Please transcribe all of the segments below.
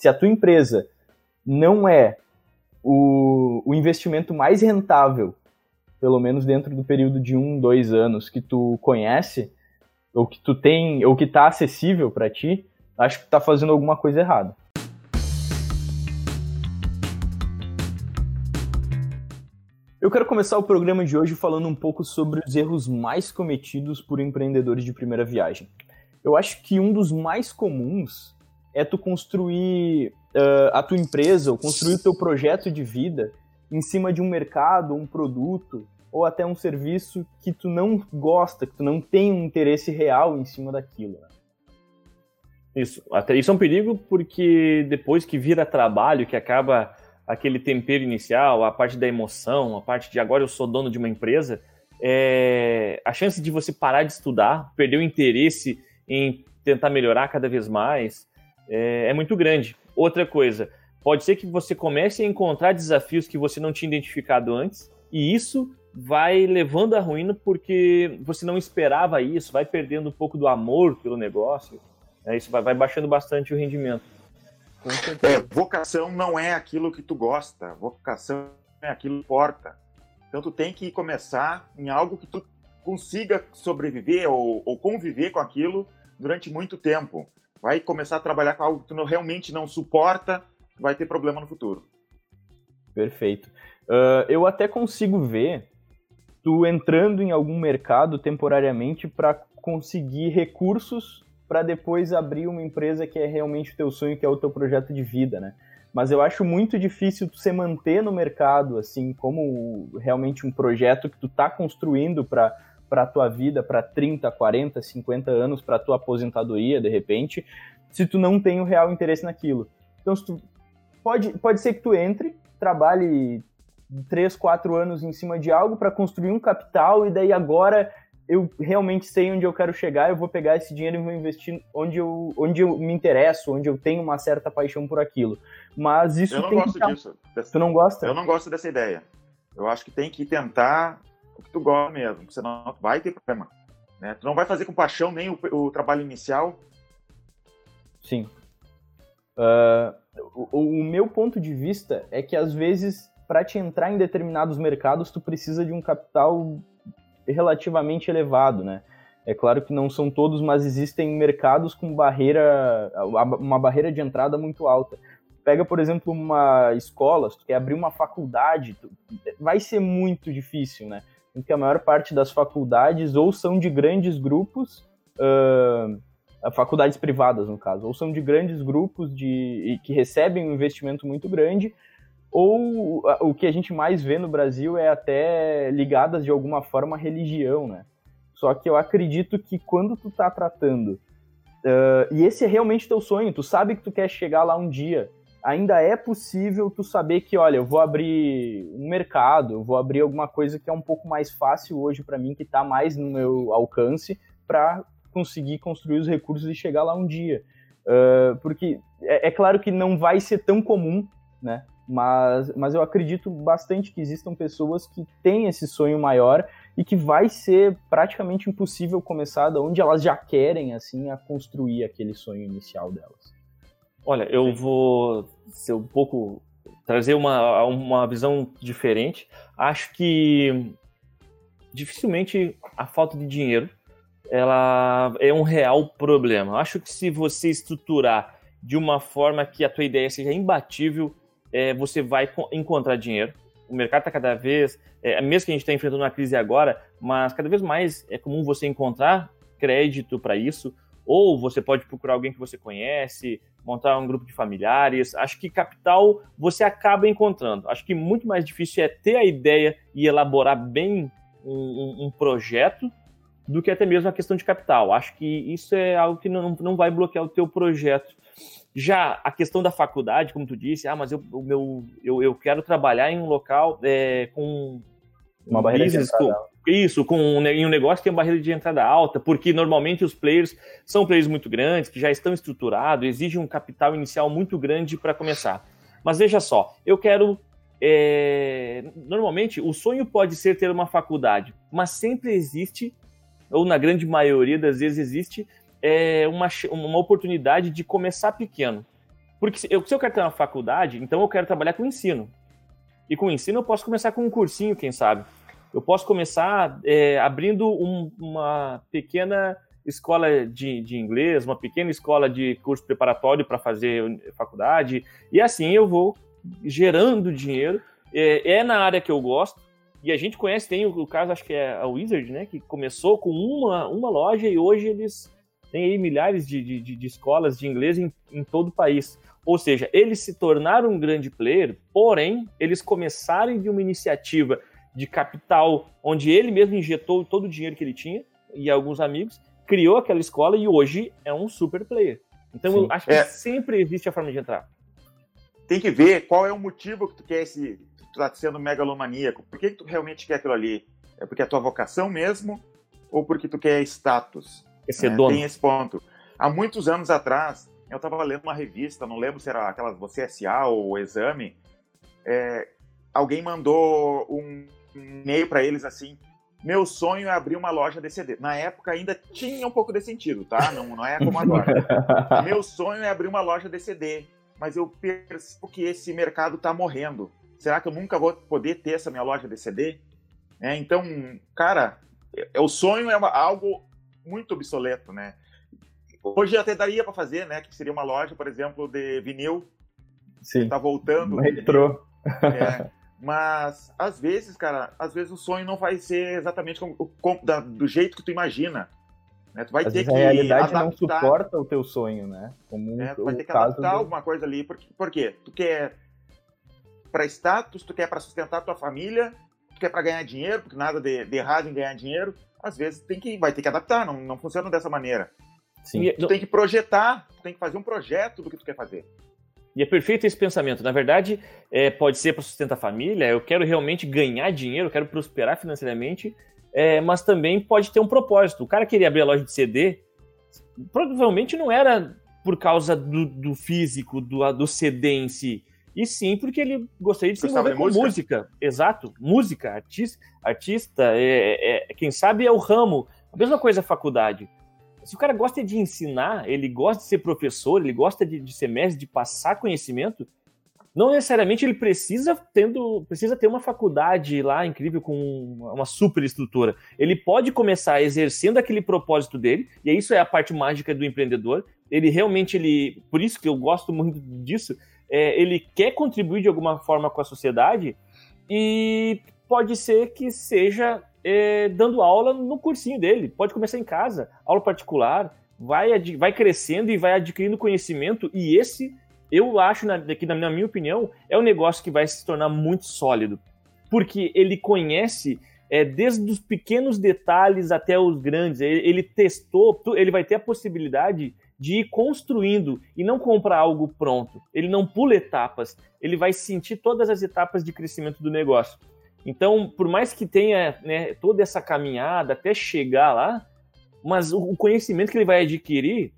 Se a tua empresa não é o, o investimento mais rentável, pelo menos dentro do período de um, dois anos que tu conhece, ou que tu tem, ou que está acessível para ti, acho que está fazendo alguma coisa errada. Eu quero começar o programa de hoje falando um pouco sobre os erros mais cometidos por empreendedores de primeira viagem. Eu acho que um dos mais comuns é tu construir uh, a tua empresa ou construir o teu projeto de vida em cima de um mercado, um produto ou até um serviço que tu não gosta, que tu não tem um interesse real em cima daquilo. Né? Isso, até isso é um perigo porque depois que vira trabalho, que acaba aquele tempero inicial, a parte da emoção, a parte de agora eu sou dono de uma empresa, é, a chance de você parar de estudar, perder o interesse em tentar melhorar cada vez mais, é, é muito grande. Outra coisa, pode ser que você comece a encontrar desafios que você não tinha identificado antes, e isso vai levando à ruína porque você não esperava isso, vai perdendo um pouco do amor pelo negócio, é, isso vai, vai baixando bastante o rendimento. É, vocação não é aquilo que tu gosta, vocação é aquilo que importa. Então tu tem que começar em algo que tu consiga sobreviver ou, ou conviver com aquilo durante muito tempo. Vai começar a trabalhar com algo que tu realmente não suporta, vai ter problema no futuro. Perfeito. Uh, eu até consigo ver tu entrando em algum mercado temporariamente para conseguir recursos para depois abrir uma empresa que é realmente o teu sonho, que é o teu projeto de vida, né? Mas eu acho muito difícil tu se manter no mercado, assim, como realmente um projeto que tu tá construindo para para a tua vida, para 30, 40, 50 anos, para tua aposentadoria, de repente, se tu não tem o real interesse naquilo. Então, se tu, pode, pode ser que tu entre, trabalhe 3, 4 anos em cima de algo para construir um capital e daí agora eu realmente sei onde eu quero chegar, eu vou pegar esse dinheiro e vou investir onde eu, onde eu me interesso, onde eu tenho uma certa paixão por aquilo. Mas isso eu não tem gosto que... disso. Tu não gosta? Eu não gosto dessa ideia. Eu acho que tem que tentar o que tu gosta mesmo, senão vai ter problema. Né? Tu não vai fazer com paixão nem o, o trabalho inicial. Sim. Uh, o, o meu ponto de vista é que às vezes para te entrar em determinados mercados tu precisa de um capital relativamente elevado, né? É claro que não são todos, mas existem mercados com barreira, uma barreira de entrada muito alta. Pega, por exemplo, uma escola, se tu quer abrir uma faculdade, vai ser muito difícil, né? Porque a maior parte das faculdades ou são de grandes grupos, uh, faculdades privadas no caso, ou são de grandes grupos de, que recebem um investimento muito grande, ou o que a gente mais vê no Brasil é até ligadas de alguma forma à religião, né? Só que eu acredito que quando tu tá tratando, uh, e esse é realmente teu sonho, tu sabe que tu quer chegar lá um dia, ainda é possível tu saber que, olha, eu vou abrir um mercado, eu vou abrir alguma coisa que é um pouco mais fácil hoje para mim, que tá mais no meu alcance, para conseguir construir os recursos e chegar lá um dia. Uh, porque é, é claro que não vai ser tão comum, né? Mas, mas eu acredito bastante que existam pessoas que têm esse sonho maior e que vai ser praticamente impossível começar da onde elas já querem, assim, a construir aquele sonho inicial delas. Olha, eu vou ser um pouco trazer uma, uma visão diferente. Acho que dificilmente a falta de dinheiro ela é um real problema. Acho que se você estruturar de uma forma que a tua ideia seja imbatível, é, você vai encontrar dinheiro. O mercado está cada vez, é, mesmo que a gente está enfrentando uma crise agora, mas cada vez mais é comum você encontrar crédito para isso, ou você pode procurar alguém que você conhece, montar um grupo de familiares. Acho que capital você acaba encontrando. Acho que muito mais difícil é ter a ideia e elaborar bem um, um projeto do que até mesmo a questão de capital. Acho que isso é algo que não, não vai bloquear o teu projeto já a questão da faculdade, como tu disse, ah, mas eu, meu, eu, eu quero trabalhar em um local é, com uma barreira business. Com, isso, com um, em um negócio que tem uma barreira de entrada alta, porque normalmente os players são players muito grandes, que já estão estruturados, exigem um capital inicial muito grande para começar. Mas veja só, eu quero. É, normalmente, o sonho pode ser ter uma faculdade, mas sempre existe, ou na grande maioria das vezes existe, é uma, uma oportunidade de começar pequeno. Porque se eu, se eu quero ter uma faculdade, então eu quero trabalhar com ensino. E com ensino eu posso começar com um cursinho, quem sabe. Eu posso começar é, abrindo um, uma pequena escola de, de, inglês, uma pequena escola de curso preparatório para fazer faculdade, e assim eu vou gerando dinheiro. É, é, na área que eu gosto, e a gente conhece, tem o, o, caso, acho que é a Wizard, né, que começou com uma, uma loja e hoje eles têm aí milhares de, de, de escolas de inglês em, em todo o país. Ou seja, eles se tornaram um grande player, porém, eles começaram de uma iniciativa de capital, onde ele mesmo injetou todo o dinheiro que ele tinha e alguns amigos, criou aquela escola e hoje é um super player. Então, Sim. eu acho que é. sempre existe a forma de entrar. Tem que ver qual é o motivo que tu quer esse. Tu tá sendo megalomaníaco. Por que, que tu realmente quer aquilo ali? É porque é a tua vocação mesmo? Ou porque tu quer status? Ser é, dono. Tem esse ponto. Há muitos anos atrás, eu estava lendo uma revista, não lembro se era aquela Você SA ou Exame, é, alguém mandou um e-mail para eles assim: meu sonho é abrir uma loja de CD. Na época ainda tinha um pouco de sentido, tá? Não, não é como agora. meu sonho é abrir uma loja de CD, mas eu percebo que esse mercado está morrendo. Será que eu nunca vou poder ter essa minha loja de CD? É, então, cara, é, o sonho é uma, algo muito obsoleto, né? Hoje até daria para fazer, né? Que seria uma loja, por exemplo, de vinil. Sim. Tá voltando. Retrô. É, mas às vezes, cara, às vezes o sonho não vai ser exatamente como, como da, do jeito que tu imagina. Né? Tu vai às ter que a realidade adaptar. não suporta o teu sonho, né? Como é, tu vai ter que adaptar do... alguma coisa ali. Por, por quê? Tu quer para status, tu quer para sustentar tua família, tu quer para ganhar dinheiro, porque nada de, de errado em ganhar dinheiro. Às vezes tem que, vai ter que adaptar, não, não funciona dessa maneira. Sim. Tu tem que projetar, tu tem que fazer um projeto do que tu quer fazer. E é perfeito esse pensamento. Na verdade, é, pode ser para sustentar a família, eu quero realmente ganhar dinheiro, eu quero prosperar financeiramente, é, mas também pode ter um propósito. O cara queria abrir a loja de CD, provavelmente não era por causa do, do físico, do, do CD em si, e sim porque ele gostaria de se envolver com música. música. Exato, música, artista, artista é, é, quem sabe é o ramo. A mesma coisa a faculdade. Se o cara gosta de ensinar, ele gosta de ser professor, ele gosta de, de ser mestre, de passar conhecimento, não necessariamente ele precisa tendo precisa ter uma faculdade lá incrível com uma super estrutura. Ele pode começar exercendo aquele propósito dele, e isso é a parte mágica do empreendedor. Ele realmente ele, por isso que eu gosto muito disso, é, ele quer contribuir de alguma forma com a sociedade e pode ser que seja é, dando aula no cursinho dele. Pode começar em casa, aula particular, vai, vai crescendo e vai adquirindo conhecimento. E esse, eu acho, na, na minha opinião, é um negócio que vai se tornar muito sólido. Porque ele conhece é, desde os pequenos detalhes até os grandes. Ele, ele testou, ele vai ter a possibilidade de ir construindo e não comprar algo pronto. Ele não pula etapas, ele vai sentir todas as etapas de crescimento do negócio. Então, por mais que tenha né, toda essa caminhada até chegar lá, mas o conhecimento que ele vai adquirir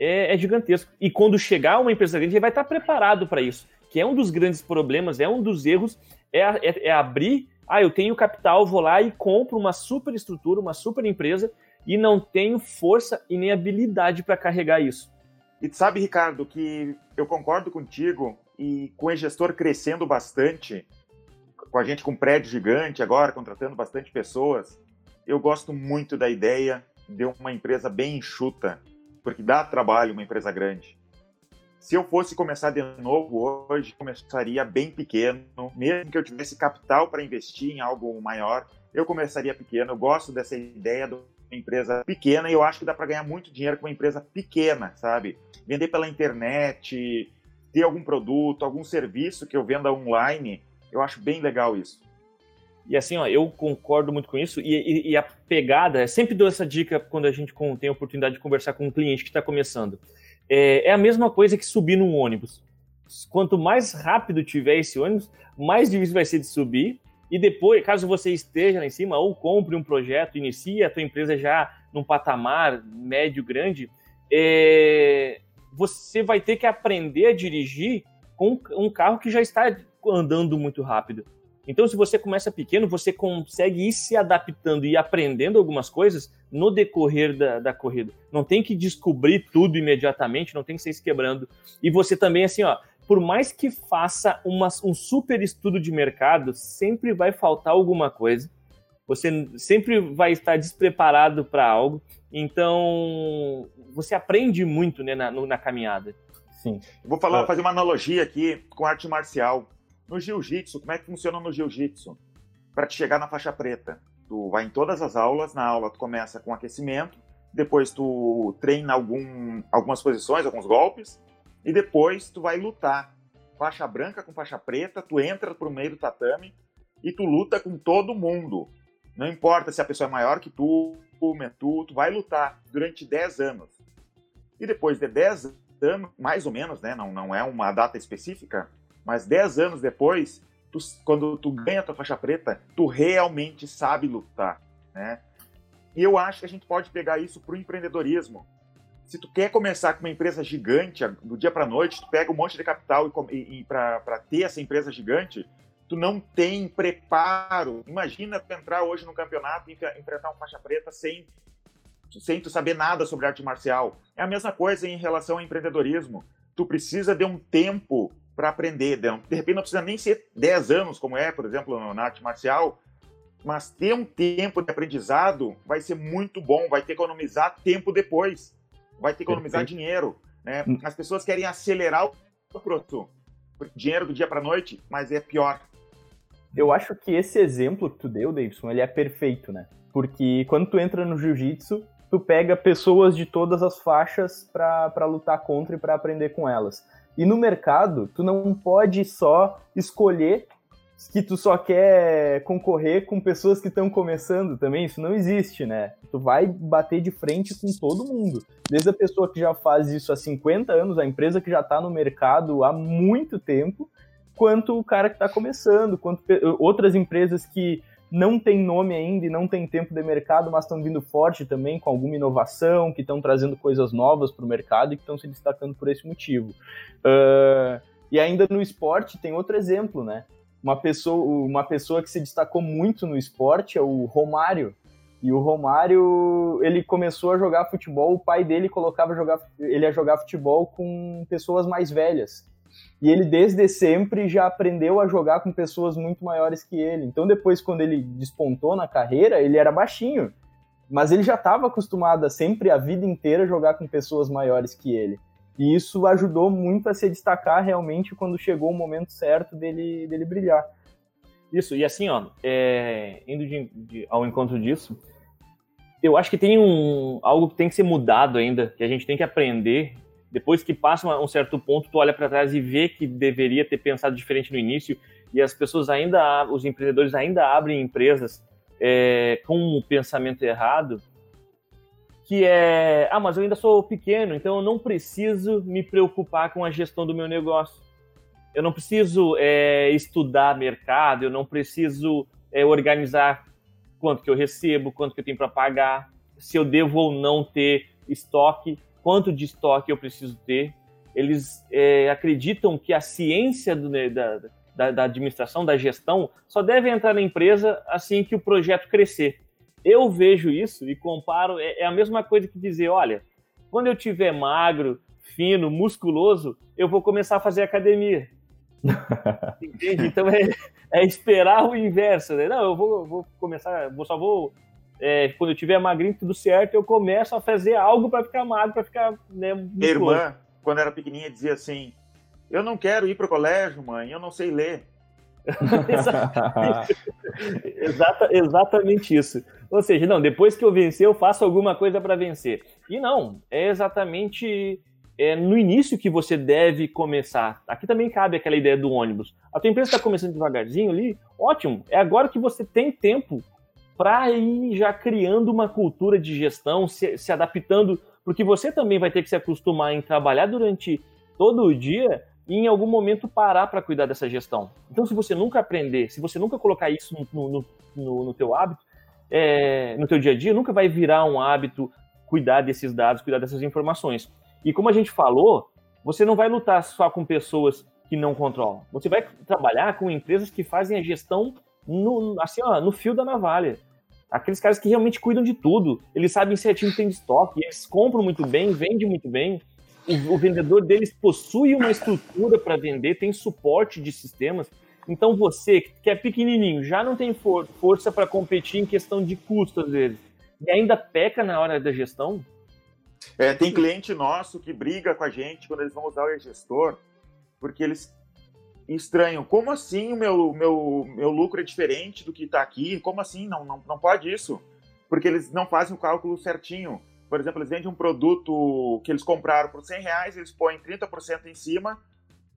é, é gigantesco. E quando chegar uma empresa grande, ele vai estar preparado para isso. Que é um dos grandes problemas, é um dos erros, é, é, é abrir. Ah, eu tenho capital, vou lá e compro uma super estrutura, uma super empresa, e não tenho força e nem habilidade para carregar isso. E sabe, Ricardo, que eu concordo contigo e com o gestor crescendo bastante, com a gente com um prédio gigante agora, contratando bastante pessoas, eu gosto muito da ideia de uma empresa bem enxuta, porque dá trabalho uma empresa grande. Se eu fosse começar de novo hoje, começaria bem pequeno, mesmo que eu tivesse capital para investir em algo maior, eu começaria pequeno. Eu gosto dessa ideia de uma empresa pequena e eu acho que dá para ganhar muito dinheiro com uma empresa pequena, sabe? Vender pela internet, ter algum produto, algum serviço que eu venda online, eu acho bem legal isso. E assim, ó, eu concordo muito com isso. E, e, e a pegada, sempre dou essa dica quando a gente tem a oportunidade de conversar com um cliente que está começando. É, é, a mesma coisa que subir num ônibus. Quanto mais rápido tiver esse ônibus, mais difícil vai ser de subir. E depois, caso você esteja lá em cima ou compre um projeto, inicie a tua empresa já num patamar médio, grande, é, você vai ter que aprender a dirigir com um carro que já está andando muito rápido. Então, se você começa pequeno, você consegue ir se adaptando e aprendendo algumas coisas no decorrer da, da corrida. Não tem que descobrir tudo imediatamente, não tem que ser se quebrando. E você também, assim, ó, por mais que faça uma, um super estudo de mercado, sempre vai faltar alguma coisa. Você sempre vai estar despreparado para algo. Então, você aprende muito né, na, na caminhada. Sim. vou falar, fazer uma analogia aqui com arte marcial. No jiu-jitsu, como é que funciona no jiu-jitsu? Para te chegar na faixa preta, tu vai em todas as aulas, na aula tu começa com aquecimento, depois tu treina algum, algumas posições, alguns golpes, e depois tu vai lutar. Faixa branca com faixa preta, tu entra pro meio do tatame e tu luta com todo mundo. Não importa se a pessoa é maior que tu, tu, tu vai lutar durante 10 anos. E depois de 10 anos, mais ou menos, né? Não, não é uma data específica, mas 10 anos depois, tu, quando tu ganha a tua faixa preta, tu realmente sabe lutar, né? E eu acho que a gente pode pegar isso para o empreendedorismo. Se tu quer começar com uma empresa gigante do dia para noite, tu pega um monte de capital e, e, e para ter essa empresa gigante, tu não tem preparo. Imagina tu entrar hoje no campeonato e enfrentar uma faixa preta sem sem tu saber nada sobre arte marcial. É a mesma coisa em relação ao empreendedorismo. Tu precisa de um tempo para aprender. De repente não precisa nem ser 10 anos, como é, por exemplo, na arte marcial, mas ter um tempo de aprendizado vai ser muito bom, vai ter que economizar tempo depois, vai ter que economizar Perfeito. dinheiro. Né? Hum. As pessoas querem acelerar o produto, dinheiro do dia para noite, mas é pior. Eu acho que esse exemplo que tu deu, Davidson, ele é perfeito, né? Porque quando tu entra no jiu-jitsu, tu pega pessoas de todas as faixas para lutar contra e para aprender com elas. E no mercado, tu não pode só escolher que tu só quer concorrer com pessoas que estão começando também, isso não existe, né? Tu vai bater de frente com todo mundo. Desde a pessoa que já faz isso há 50 anos, a empresa que já está no mercado há muito tempo, quanto o cara que está começando, quanto outras empresas que não tem nome ainda e não tem tempo de mercado, mas estão vindo forte também com alguma inovação, que estão trazendo coisas novas para o mercado e que estão se destacando por esse motivo. Uh, e ainda no esporte tem outro exemplo, né? Uma pessoa, uma pessoa que se destacou muito no esporte é o Romário. E o Romário, ele começou a jogar futebol, o pai dele colocava jogar, ele a jogar futebol com pessoas mais velhas. E ele, desde sempre, já aprendeu a jogar com pessoas muito maiores que ele. Então, depois, quando ele despontou na carreira, ele era baixinho. Mas ele já estava acostumado a sempre, a vida inteira, jogar com pessoas maiores que ele. E isso ajudou muito a se destacar realmente quando chegou o momento certo dele, dele brilhar. Isso, e assim, ó, é, indo de, de, ao encontro disso, eu acho que tem um, algo que tem que ser mudado ainda, que a gente tem que aprender depois que passa um certo ponto, tu olha para trás e vê que deveria ter pensado diferente no início e as pessoas ainda, os empreendedores ainda abrem empresas é, com um pensamento errado, que é, ah, mas eu ainda sou pequeno, então eu não preciso me preocupar com a gestão do meu negócio. Eu não preciso é, estudar mercado, eu não preciso é, organizar quanto que eu recebo, quanto que eu tenho para pagar, se eu devo ou não ter estoque quanto de estoque eu preciso ter. Eles é, acreditam que a ciência do, da, da, da, administração, da gestão, só deve entrar na empresa assim que o projeto crescer. Eu vejo isso e comparo, é, é a mesma coisa que dizer, olha, quando eu tiver magro, fino, musculoso, eu vou começar a fazer academia. Entende? Então é, é, esperar o inverso, né? Não, eu vou, vou começar, vou, só vou é, quando eu tiver magrinho, tudo certo, eu começo a fazer algo para ficar magro, para ficar né, Minha irmã, quando era pequenininha, dizia assim: Eu não quero ir para o colégio, mãe, eu não sei ler. Exata, exatamente isso. Ou seja, não, depois que eu vencer, eu faço alguma coisa para vencer. E não, é exatamente é no início que você deve começar. Aqui também cabe aquela ideia do ônibus. A tua empresa está começando devagarzinho ali, ótimo. É agora que você tem tempo para ir já criando uma cultura de gestão, se, se, adaptando, porque você também vai ter que se acostumar em trabalhar durante todo o dia e em algum momento parar para cuidar dessa gestão. Então, se você nunca aprender, se você nunca colocar isso no, no, no, no teu hábito, é, no teu dia a dia, nunca vai virar um hábito cuidar desses dados, cuidar dessas informações. E como a gente falou, você não vai lutar só com pessoas que não controlam. Você vai trabalhar com empresas que fazem a gestão no, assim, ó, no fio da navalha. Aqueles caras que realmente cuidam de tudo. Eles sabem se a time tem estoque, eles compram muito bem, vendem muito bem. O, o vendedor deles possui uma estrutura para vender, tem suporte de sistemas. Então você, que é pequenininho, já não tem for força para competir em questão de custo, às vezes, e ainda peca na hora da gestão. É, tem cliente nosso que briga com a gente quando eles vão usar o e-gestor, porque eles estranham. Como assim o meu, meu, meu lucro é diferente do que está aqui? Como assim? Não, não, não pode isso. Porque eles não fazem o cálculo certinho. Por exemplo, eles vendem um produto que eles compraram por 100 reais, eles põem 30% em cima,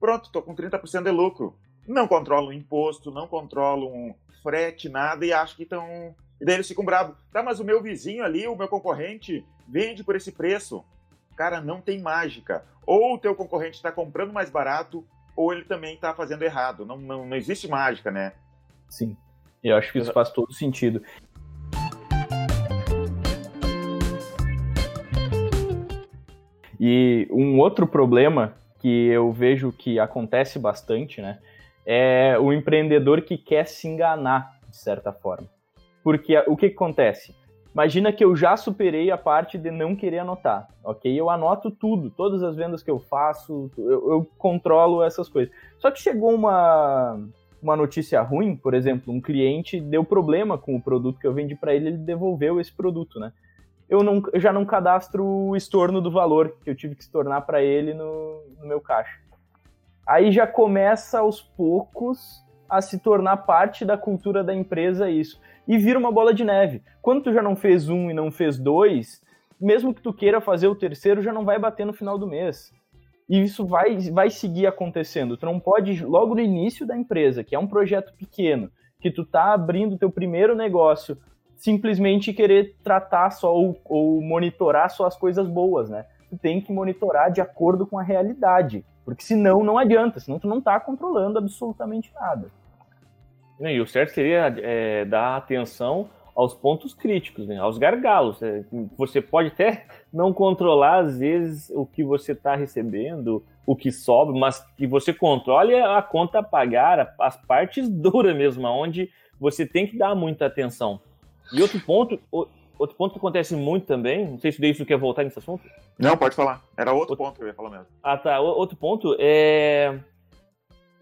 pronto, estou com 30% de lucro. Não controlam imposto, não controlam frete, nada, e acham que estão. E daí eles ficam bravos. Tá, mas o meu vizinho ali, o meu concorrente, vende por esse preço. Cara, não tem mágica. Ou o teu concorrente está comprando mais barato, ou ele também está fazendo errado. Não, não, não existe mágica, né? Sim. Eu acho que isso faz todo sentido. E um outro problema que eu vejo que acontece bastante, né, é o empreendedor que quer se enganar, de certa forma. Porque o que, que acontece? Imagina que eu já superei a parte de não querer anotar, ok? Eu anoto tudo, todas as vendas que eu faço, eu, eu controlo essas coisas. Só que chegou uma, uma notícia ruim, por exemplo, um cliente deu problema com o produto que eu vendi para ele, ele devolveu esse produto, né? Eu, não, eu já não cadastro o estorno do valor que eu tive que estornar para ele no, no meu caixa. Aí já começa aos poucos a se tornar parte da cultura da empresa isso e vira uma bola de neve. Quando tu já não fez um e não fez dois, mesmo que tu queira fazer o terceiro, já não vai bater no final do mês. E isso vai, vai seguir acontecendo. Tu não pode, logo no início da empresa, que é um projeto pequeno, que tu tá abrindo teu primeiro negócio, simplesmente querer tratar só ou, ou monitorar só as coisas boas, né? Tu tem que monitorar de acordo com a realidade. Porque senão não adianta, senão tu não tá controlando absolutamente nada. E o certo seria é, dar atenção aos pontos críticos, né? aos gargalos. É, você pode até não controlar, às vezes, o que você está recebendo, o que sobe, mas que você controle a conta a pagar, as partes duras mesmo, onde você tem que dar muita atenção. E outro ponto, outro ponto que acontece muito também, não sei se isso quer voltar nesse assunto. Não, pode falar. Era outro, outro ponto que eu ia falar mesmo. Ah, tá. Outro ponto é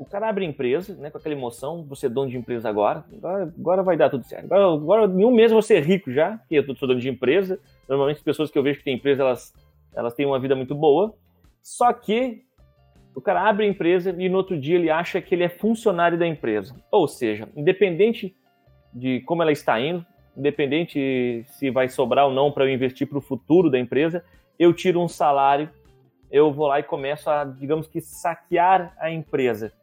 o cara abre empresa, né, com aquela emoção, você é dono de empresa agora, agora, agora vai dar tudo certo. Agora, agora, em um mês você é rico já, porque eu sou dono de empresa. Normalmente as pessoas que eu vejo que têm empresa, elas, elas têm uma vida muito boa. Só que o cara abre a empresa e no outro dia ele acha que ele é funcionário da empresa. Ou seja, independente de como ela está indo, independente se vai sobrar ou não para eu investir para o futuro da empresa, eu tiro um salário, eu vou lá e começo a, digamos que, saquear a empresa.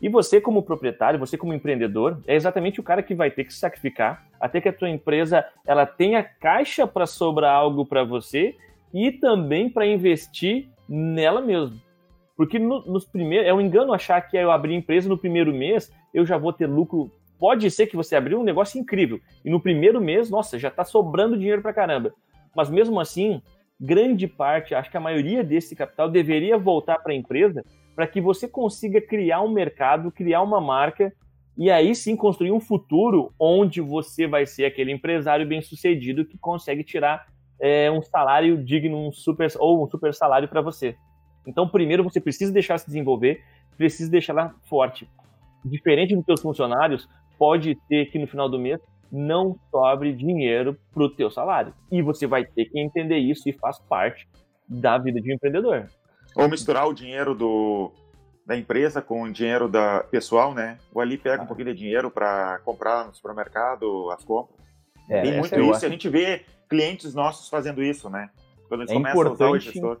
E você, como proprietário, você como empreendedor, é exatamente o cara que vai ter que sacrificar até que a tua empresa ela tenha caixa para sobrar algo para você e também para investir nela mesmo. Porque no, nos primeiros é um engano achar que eu abrir empresa no primeiro mês eu já vou ter lucro. Pode ser que você abriu um negócio incrível e no primeiro mês, nossa, já está sobrando dinheiro para caramba. Mas mesmo assim, grande parte, acho que a maioria desse capital deveria voltar para a empresa para que você consiga criar um mercado, criar uma marca e aí sim construir um futuro onde você vai ser aquele empresário bem sucedido que consegue tirar é, um salário digno, um super ou um super salário para você. Então, primeiro você precisa deixar se desenvolver, precisa deixar lá forte. Diferente dos seus funcionários, pode ter que no final do mês não sobre dinheiro para o teu salário. E você vai ter que entender isso e faz parte da vida de um empreendedor. Ou misturar o dinheiro do, da empresa com o dinheiro da pessoal, né? O ali pega um pouquinho de dinheiro para comprar no supermercado as compras. É, Tem muito isso, acho... a gente vê clientes nossos fazendo isso, né? Quando eles é começam a usar o gestor.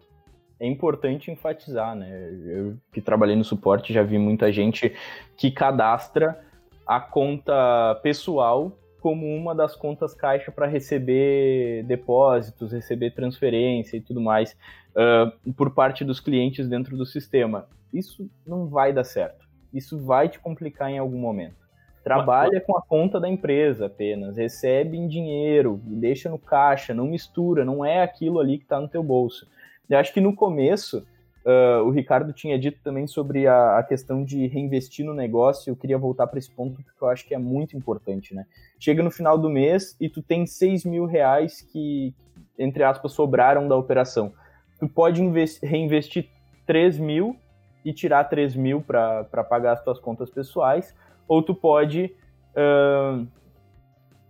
É importante enfatizar, né? Eu que trabalhei no suporte já vi muita gente que cadastra a conta pessoal como uma das contas caixa para receber depósitos, receber transferência e tudo mais uh, por parte dos clientes dentro do sistema. Isso não vai dar certo. Isso vai te complicar em algum momento. Trabalha com a conta da empresa apenas, recebe em dinheiro, deixa no caixa, não mistura, não é aquilo ali que está no teu bolso. Eu acho que no começo Uh, o Ricardo tinha dito também sobre a, a, questão de reinvestir no negócio. Eu queria voltar para esse ponto porque eu acho que é muito importante, né? Chega no final do mês e tu tem 6 mil reais que, entre aspas, sobraram da operação. Tu pode reinvestir 3 mil e tirar 3 mil para pagar as tuas contas pessoais, ou tu pode uh,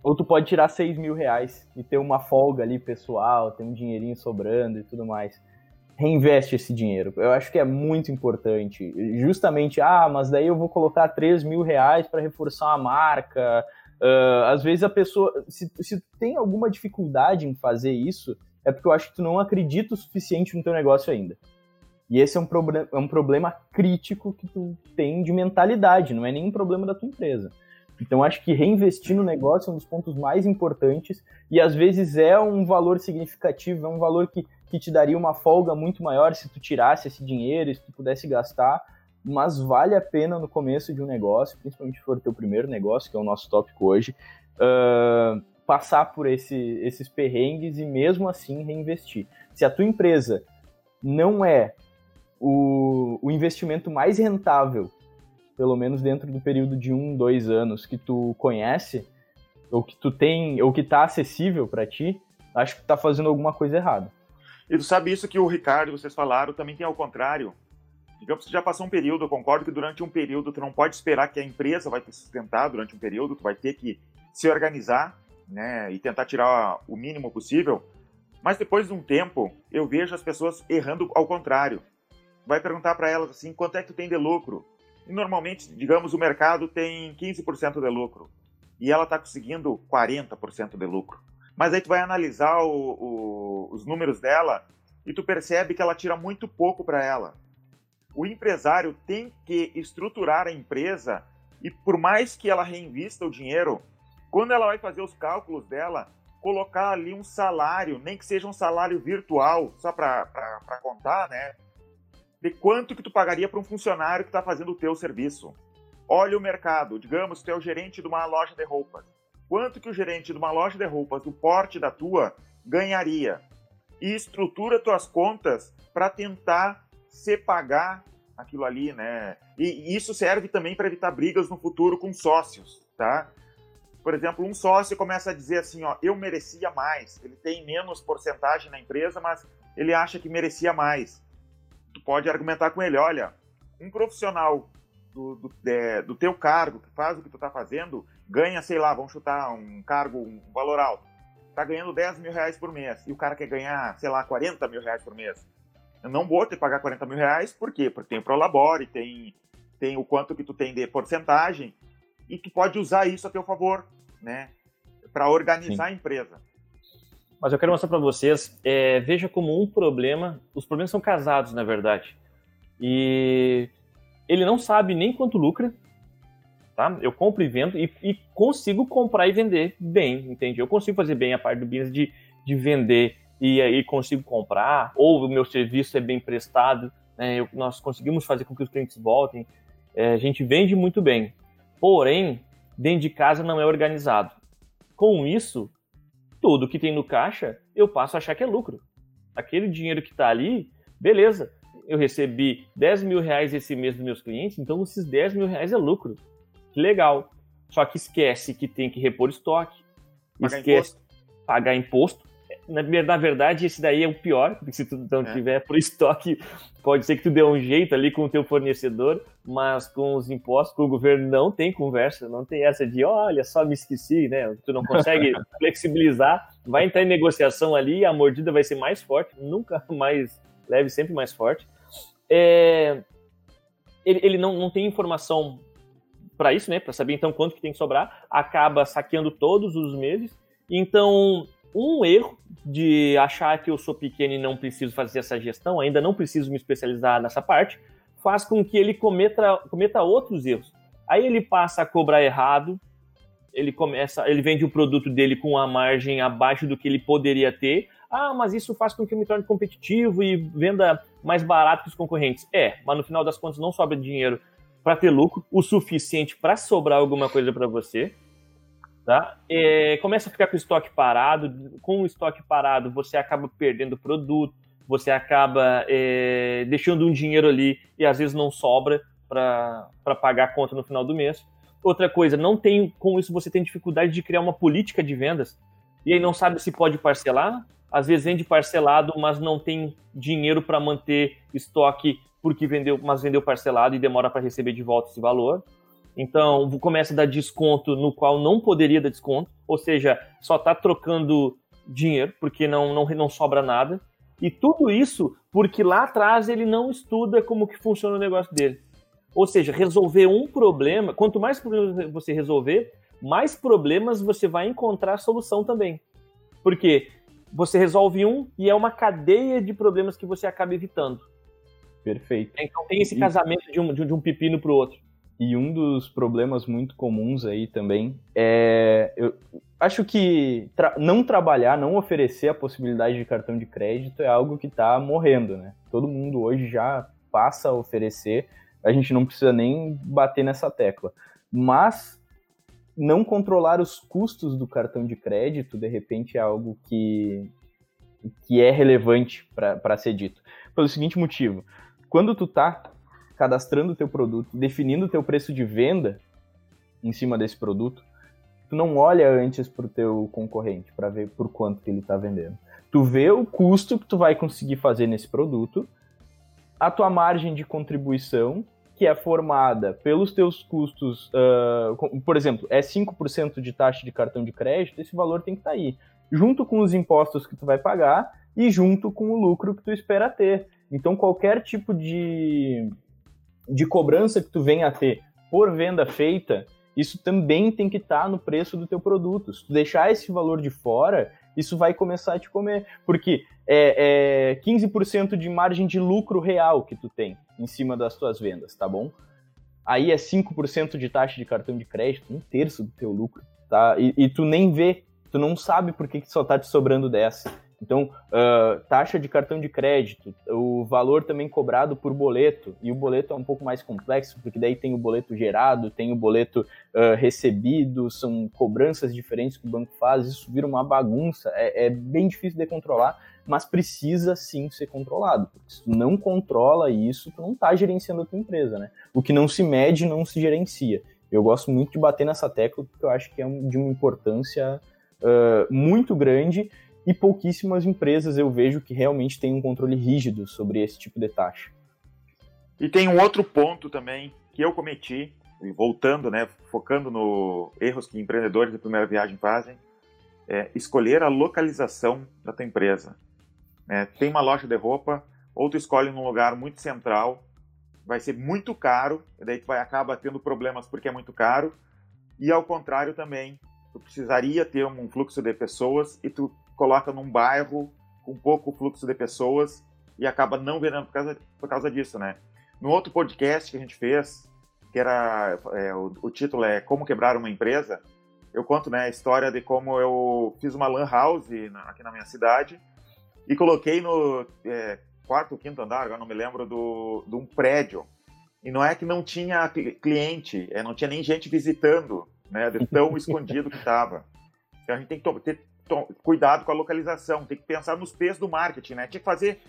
ou tu pode tirar 6 mil reais e ter uma folga ali pessoal, ter um dinheirinho sobrando e tudo mais reinveste esse dinheiro. Eu acho que é muito importante. Justamente, ah, mas daí eu vou colocar 3 mil reais para reforçar a marca. Uh, às vezes a pessoa, se, se tem alguma dificuldade em fazer isso, é porque eu acho que tu não acredita o suficiente no teu negócio ainda. E esse é um, é um problema crítico que tu tem de mentalidade, não é nenhum problema da tua empresa. Então acho que reinvestir no negócio é um dos pontos mais importantes e às vezes é um valor significativo, é um valor que que te daria uma folga muito maior se tu tirasse esse dinheiro, se tu pudesse gastar, mas vale a pena no começo de um negócio, principalmente se for teu primeiro negócio, que é o nosso tópico hoje, uh, passar por esse, esses perrengues e mesmo assim reinvestir. Se a tua empresa não é o, o investimento mais rentável, pelo menos dentro do período de um, dois anos que tu conhece, ou que tu tem, ou que está acessível para ti, acho que tu tá fazendo alguma coisa errada. E tu sabe isso que o Ricardo, vocês falaram, também tem ao contrário. Digamos que já passou um período, eu concordo que durante um período tu não pode esperar que a empresa vai te sustentar durante um período, tu vai ter que se organizar, né, e tentar tirar o mínimo possível. Mas depois de um tempo, eu vejo as pessoas errando ao contrário. Vai perguntar para elas assim, quanto é que tu tem de lucro? E normalmente, digamos, o mercado tem 15% de lucro e ela está conseguindo 40% de lucro. Mas aí tu vai analisar o, o, os números dela e tu percebe que ela tira muito pouco para ela. O empresário tem que estruturar a empresa e por mais que ela reinvista o dinheiro, quando ela vai fazer os cálculos dela, colocar ali um salário, nem que seja um salário virtual, só para contar, né? De quanto que tu pagaria para um funcionário que está fazendo o teu serviço. Olha o mercado, digamos, tu é o gerente de uma loja de roupas quanto que o gerente de uma loja de roupas do porte da tua ganharia e estrutura tuas contas para tentar se pagar aquilo ali, né? E isso serve também para evitar brigas no futuro com sócios, tá? Por exemplo, um sócio começa a dizer assim, ó, eu merecia mais. Ele tem menos porcentagem na empresa, mas ele acha que merecia mais. Tu pode argumentar com ele, olha, um profissional do, do, de, do teu cargo, que faz o que tu está fazendo, ganha, sei lá, vamos chutar um cargo, um valor alto, tá ganhando 10 mil reais por mês, e o cara quer ganhar, sei lá, 40 mil reais por mês. Eu não vou te pagar 40 mil reais, por quê? Porque tem o Prolabore, tem, tem o quanto que tu tem de porcentagem, e tu pode usar isso a teu favor, né? Para organizar Sim. a empresa. Mas eu quero mostrar para vocês, é, veja como um problema, os problemas são casados, na verdade. E ele não sabe nem quanto lucra, tá? Eu compro e vendo e, e, consigo comprar e vender bem, entende? Eu consigo fazer bem a parte do business de, de vender e aí consigo comprar, ou o meu serviço é bem prestado, né? Eu, nós conseguimos fazer com que os clientes voltem, é, a gente vende muito bem. Porém, dentro de casa não é organizado. Com isso, tudo que tem no caixa, eu passo a achar que é lucro. Aquele dinheiro que está ali, beleza. Eu recebi 10 mil reais esse mês dos meus clientes, então esses 10 mil reais é lucro legal. Só que esquece que tem que repor estoque, pagar esquece imposto. pagar imposto. Na, na, verdade, esse daí é o pior, porque se tu não é. tiver por estoque, pode ser que tu dê um jeito ali com o teu fornecedor, mas com os impostos, com o governo não tem conversa, não tem essa de, olha, só me esqueci, né? Tu não consegue flexibilizar, vai entrar em negociação ali, a mordida vai ser mais forte, nunca mais leve, sempre mais forte. É, ele, ele não, não tem informação para isso, né, para saber então quanto que tem que sobrar, acaba saqueando todos os meses. Então, um erro de achar que eu sou pequeno e não preciso fazer essa gestão, ainda não preciso me especializar nessa parte, faz com que ele cometa, cometa outros erros. Aí ele passa a cobrar errado, ele começa, ele vende o produto dele com a margem abaixo do que ele poderia ter. Ah, mas isso faz com que eu me torne competitivo e venda mais barato que os concorrentes. É, mas no final das contas não sobra dinheiro para ter lucro o suficiente para sobrar alguma coisa para você. Tá? É, começa a ficar com o estoque parado. Com o estoque parado, você acaba perdendo produto, você acaba é, deixando um dinheiro ali e às vezes não sobra para pagar a conta no final do mês. Outra coisa, não tem com isso você tem dificuldade de criar uma política de vendas e aí não sabe se pode parcelar. Às vezes vende parcelado, mas não tem dinheiro para manter estoque porque vendeu, mas vendeu parcelado e demora para receber de volta esse valor. Então começa a dar desconto no qual não poderia dar desconto, ou seja, só está trocando dinheiro porque não, não, não sobra nada. E tudo isso porque lá atrás ele não estuda como que funciona o negócio dele. Ou seja, resolver um problema, quanto mais problemas você resolver, mais problemas você vai encontrar solução também. Porque você resolve um e é uma cadeia de problemas que você acaba evitando. Perfeito. Então tem esse casamento de um, de um pepino para o outro. E um dos problemas muito comuns aí também é. Eu acho que tra não trabalhar, não oferecer a possibilidade de cartão de crédito é algo que está morrendo, né? Todo mundo hoje já passa a oferecer a gente não precisa nem bater nessa tecla. Mas não controlar os custos do cartão de crédito, de repente, é algo que, que é relevante para ser dito. Pelo seguinte motivo, quando tu tá cadastrando o teu produto, definindo o teu preço de venda em cima desse produto, tu não olha antes para o teu concorrente para ver por quanto que ele está vendendo. Tu vê o custo que tu vai conseguir fazer nesse produto, a tua margem de contribuição que é formada pelos teus custos, uh, por exemplo, é 5% de taxa de cartão de crédito, esse valor tem que estar tá aí, junto com os impostos que tu vai pagar e junto com o lucro que tu espera ter. Então, qualquer tipo de, de cobrança que tu venha a ter por venda feita, isso também tem que estar tá no preço do teu produto. Se tu deixar esse valor de fora, isso vai começar a te comer, porque é, é 15% de margem de lucro real que tu tem em cima das tuas vendas, tá bom? Aí é 5% de taxa de cartão de crédito, um terço do teu lucro, tá? E, e tu nem vê, tu não sabe por que, que só tá te sobrando dessa. Então, uh, taxa de cartão de crédito, o valor também cobrado por boleto, e o boleto é um pouco mais complexo, porque daí tem o boleto gerado, tem o boleto uh, recebido, são cobranças diferentes que o banco faz, isso vira uma bagunça, é, é, bem difícil de controlar, mas precisa sim ser controlado, porque se tu não controla isso, tu não está gerenciando a tua empresa, né? O que não se mede não se gerencia. Eu gosto muito de bater nessa tecla, porque eu acho que é de uma importância uh, muito grande, e pouquíssimas empresas eu vejo que realmente têm um controle rígido sobre esse tipo de taxa. E tem um outro ponto também que eu cometi, voltando, né, focando no erros que empreendedores de primeira viagem fazem, é escolher a localização da tua empresa. É, tem uma loja de roupa, ou tu escolhe num lugar muito central, vai ser muito caro, e daí tu vai acaba tendo problemas porque é muito caro, e ao contrário também, tu precisaria ter um fluxo de pessoas e tu coloca num bairro com pouco fluxo de pessoas e acaba não vendendo por causa, por causa disso, né? No outro podcast que a gente fez, que era é, o, o, título é Como Quebrar uma Empresa, eu conto né, a história de como eu fiz uma lan house na, aqui na minha cidade e coloquei no é, quarto ou quinto andar, agora não me lembro, do, de um prédio. E não é que não tinha cliente, é, não tinha nem gente visitando, né, de tão escondido que estava. Então a gente tem que ter cuidado com a localização, tem que pensar nos P's do marketing, né? Tem que fazer,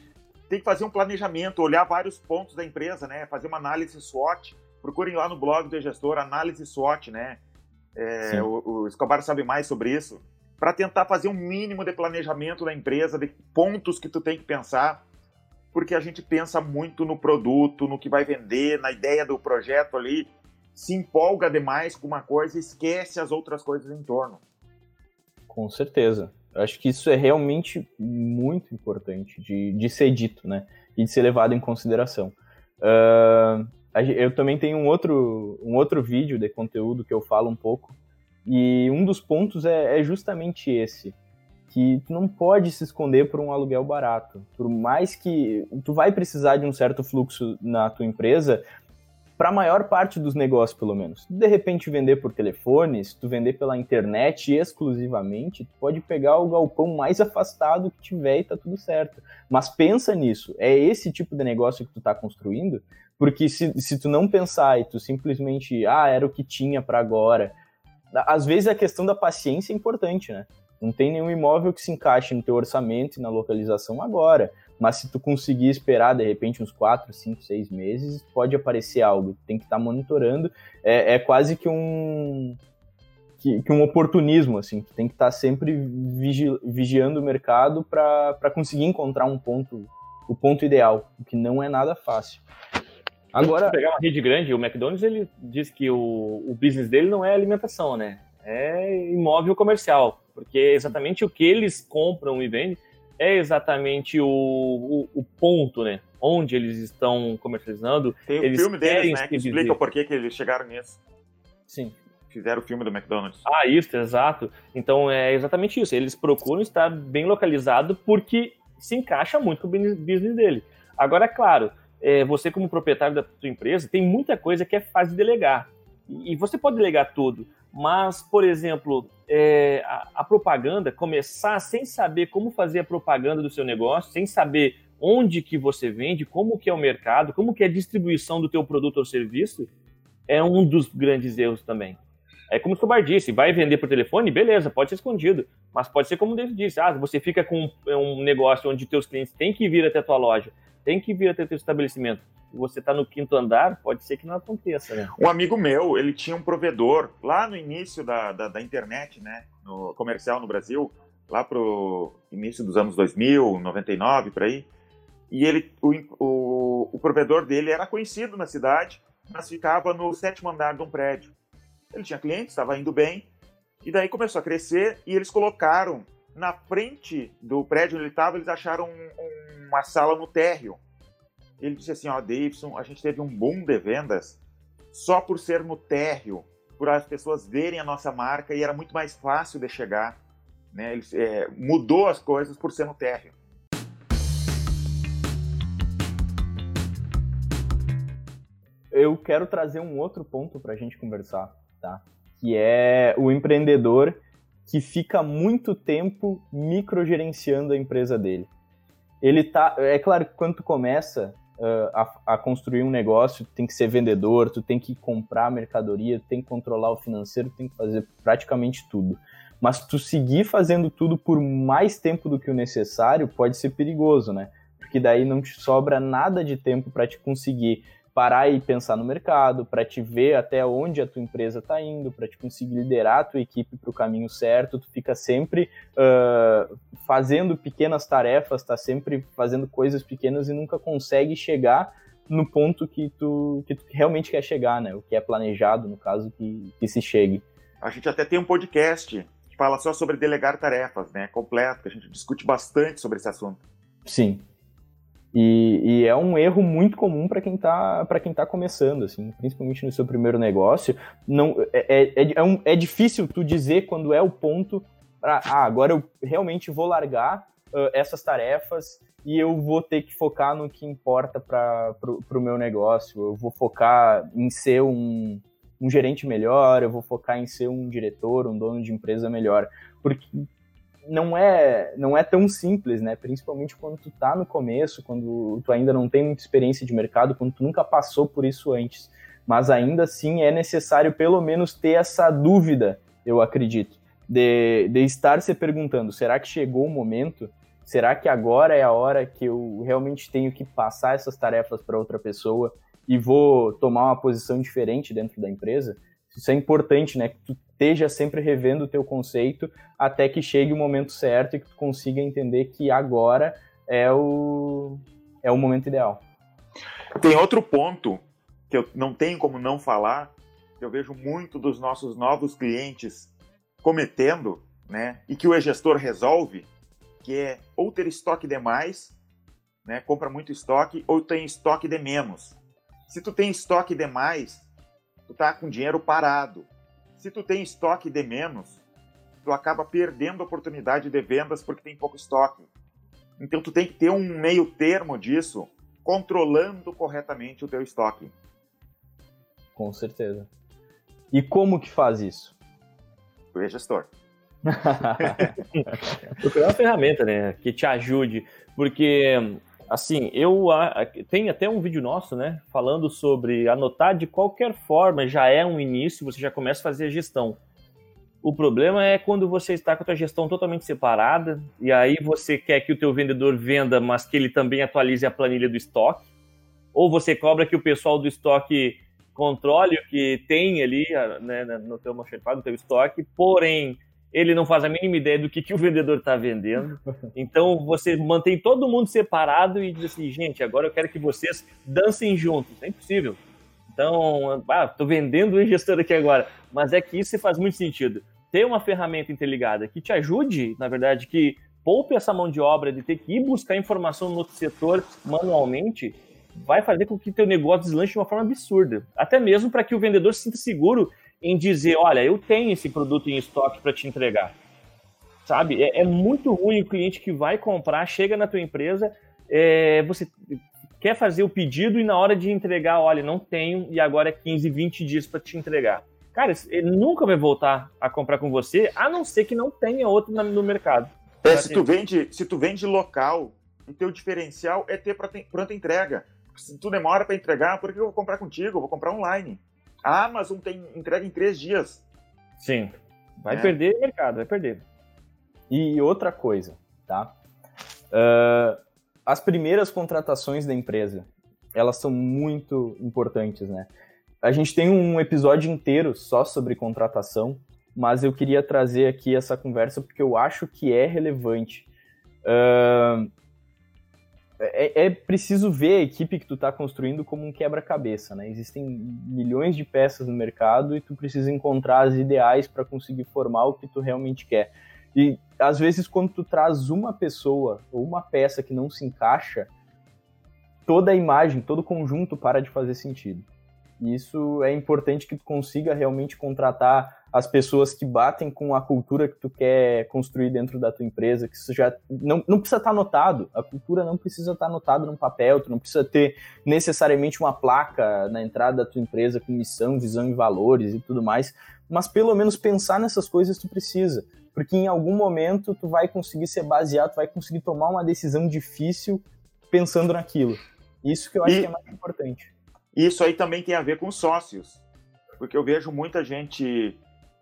tem que fazer um planejamento, olhar vários pontos da empresa, né? Fazer uma análise SWOT. Procurem lá no blog do gestor, análise SWOT, né? É, o, o Escobar sabe mais sobre isso. Para tentar fazer um mínimo de planejamento da empresa, de pontos que tu tem que pensar, porque a gente pensa muito no produto, no que vai vender, na ideia do projeto ali, se empolga demais com uma coisa e esquece as outras coisas em torno. Com certeza. Eu acho que isso é realmente muito importante de, de ser dito, né? E de ser levado em consideração. Uh, eu também tenho um outro, um outro vídeo de conteúdo que eu falo um pouco, e um dos pontos é, é justamente esse, que tu não pode se esconder por um aluguel barato. Por mais que tu vai precisar de um certo fluxo na tua empresa, para a maior parte dos negócios, pelo menos. De repente vender por telefone, se tu vender pela internet exclusivamente, tu pode pegar o galpão mais afastado que tiver e tá tudo certo. Mas pensa nisso, é esse tipo de negócio que tu tá construindo? Porque se, se tu não pensar e tu simplesmente, ah, era o que tinha para agora, às vezes a questão da paciência é importante, né? Não tem nenhum imóvel que se encaixe no teu orçamento e na localização agora. Mas se tu conseguir esperar, de repente, uns 4, 5, 6 meses, pode aparecer algo. Tem que estar tá monitorando. É, é, quase que um, que, que, um oportunismo, assim. Tu tem que estar tá sempre vigi, vigiando o mercado para conseguir encontrar um ponto, o ponto ideal, o que não é nada fácil. Agora, se pegar uma rede grande, o McDonald's ele diz que o, o business dele não é alimentação, né? É imóvel comercial, porque exatamente o que eles compram e vendem é exatamente o, o, o, ponto, né? Onde eles estão comercializando. Tem um filme deles, né? Que explica por que, que eles chegaram nisso. Sim. Fizeram o filme do McDonald's. Ah, isso, exato. Então é exatamente isso. Eles procuram estar bem localizado porque se encaixa muito com o business dele. Agora, é claro, é, você como proprietário da sua empresa tem muita coisa que é fácil de delegar. E você pode delegar tudo. Mas, por exemplo, é, a, a, propaganda começar sem saber como fazer a propaganda do seu negócio, sem saber onde que você vende, como que é o mercado, como que é a distribuição do teu produto ou serviço, é um dos grandes erros também. É como o Sobar disse, vai vender por telefone, beleza, pode ser escondido, mas pode ser como o David disse, ah, você fica com um negócio onde teus clientes têm que vir até a tua loja, tem que vir até o teu estabelecimento, você está no quinto andar, pode ser que não aconteça, né? Um amigo meu, ele tinha um provedor lá no início da, da, da internet, né? No comercial no Brasil, lá pro início dos anos 2000, 99, por aí. E ele, o, o, o provedor dele era conhecido na cidade, mas ficava no sétimo andar de um prédio. Ele tinha clientes, estava indo bem, e daí começou a crescer e eles colocaram na frente do prédio onde ele estava, eles acharam um, uma sala no térreo ele disse assim, ó, Davidson, a gente teve um boom de vendas só por ser no térreo, por as pessoas verem a nossa marca e era muito mais fácil de chegar. Né? Ele é, mudou as coisas por ser no térreo. Eu quero trazer um outro ponto para a gente conversar, tá? Que é o empreendedor que fica muito tempo microgerenciando a empresa dele. Ele tá, é claro que quando tu começa, uh, a, a, construir um negócio, tu tem que ser vendedor, tu tem que comprar mercadoria, tu tem que controlar o financeiro, tu tem que fazer praticamente tudo. Mas tu seguir fazendo tudo por mais tempo do que o necessário pode ser perigoso, né? Porque daí não te sobra nada de tempo para te conseguir parar e pensar no mercado, para te ver até onde a tua empresa está indo, para te conseguir liderar a tua equipe para o caminho certo, tu fica sempre uh, fazendo pequenas tarefas, tá sempre fazendo coisas pequenas e nunca consegue chegar no ponto que tu, que tu realmente quer chegar, né? O que é planejado, no caso, que, que se chegue. A gente até tem um podcast que fala só sobre delegar tarefas, né? Completo, que a gente discute bastante sobre esse assunto. Sim, e, e, é um erro muito comum para quem está para quem tá começando, assim, principalmente no seu primeiro negócio. Não é, é, é, é, um, é difícil tu dizer quando é o ponto para ah, agora eu realmente vou largar uh, essas tarefas e eu vou ter que focar no que importa para o meu negócio. Eu vou focar em ser um, um gerente melhor, eu vou focar em ser um diretor, um dono de empresa melhor. Porque não é não é tão simples, né? Principalmente quando tu tá no começo, quando tu ainda não tem muita experiência de mercado, quando tu nunca passou por isso antes. Mas ainda assim é necessário pelo menos ter essa dúvida, eu acredito, de, de estar se perguntando: será que chegou o momento? Será que agora é a hora que eu realmente tenho que passar essas tarefas para outra pessoa e vou tomar uma posição diferente dentro da empresa? Isso é importante, né? Que tu esteja sempre revendo o teu conceito até que chegue o momento certo e que tu consiga entender que agora é o, é o momento ideal. Tem outro ponto que eu não tenho como não falar, que eu vejo muito dos nossos novos clientes cometendo, né, e que o e-gestor resolve, que é ou ter estoque demais, né, compra muito estoque, ou tem estoque de menos. Se tu tem estoque demais, tu tá com dinheiro parado. Se tu tem estoque de menos, tu acaba perdendo a oportunidade de vendas porque tem pouco estoque. Então tu tem que ter um meio termo disso, controlando corretamente o teu estoque. Com certeza. E como que faz isso? Tu é gestor. Procurar uma ferramenta, né, que te ajude, porque assim, eu tem até um vídeo nosso, né, falando sobre anotar de qualquer forma já é um início, você já começa a fazer a gestão. O problema é quando você está com a tua gestão totalmente separada e aí você quer que o teu vendedor venda, mas que ele também atualize a planilha do estoque, ou você cobra que o pessoal do estoque controle o que tem ali né, no teu no teu estoque, porém ele não faz a mínima ideia do que, que o vendedor está vendendo. Então você mantém todo mundo separado e diz assim, gente, agora eu quero que vocês dancem juntos. É impossível. Então, ah, tô vendendo o gestor aqui agora. Mas é que isso faz muito sentido. Ter uma ferramenta interligada que te ajude, na verdade, que poupe essa mão de obra de ter que ir buscar informação no outro setor manualmente, vai fazer com que teu negócio deslanche de uma forma absurda. Até mesmo para que o vendedor se sinta seguro em dizer, olha, eu tenho esse produto em estoque para te entregar. Sabe? É, é, muito ruim o cliente que vai comprar, chega na tua empresa, é, você quer fazer o pedido e na hora de entregar, olha, não tenho e agora é 15, 20 dias para te entregar. Cara, ele nunca vai voltar a comprar com você, a não ser que não tenha outro no mercado. É, se tu vende, se tu vende local, o teu diferencial é ter pronta entrega. Se tu demora para entregar, por que eu vou comprar contigo? Eu vou comprar online. A Amazon tem entrega em três dias. Sim. Vai é. perder mercado, vai perder. E outra coisa, tá? Uh, as primeiras contratações da empresa, elas são muito importantes, né? A gente tem um episódio inteiro só sobre contratação, mas eu queria trazer aqui essa conversa porque eu acho que é relevante. Uh, é, é, preciso ver a equipe que tu está construindo como um quebra-cabeça, né? Existem milhões de peças no mercado e tu precisa encontrar as ideais para conseguir formar o que tu realmente quer. E às vezes, quando tu traz uma pessoa ou uma peça que não se encaixa, toda a imagem, todo o conjunto para de fazer sentido. E isso é importante que tu consiga realmente contratar as pessoas que batem com a cultura que tu quer construir dentro da tua empresa, que isso já não, não precisa estar anotado, a cultura não precisa estar anotada num papel, tu não precisa ter necessariamente uma placa na entrada da tua empresa com missão, visão e valores e tudo mais, mas pelo menos pensar nessas coisas tu precisa porque em algum momento tu vai conseguir ser baseado, tu vai conseguir tomar uma decisão difícil pensando naquilo. Isso que eu acho e, que é mais importante. Isso aí também tem a ver com sócios, porque eu vejo muita gente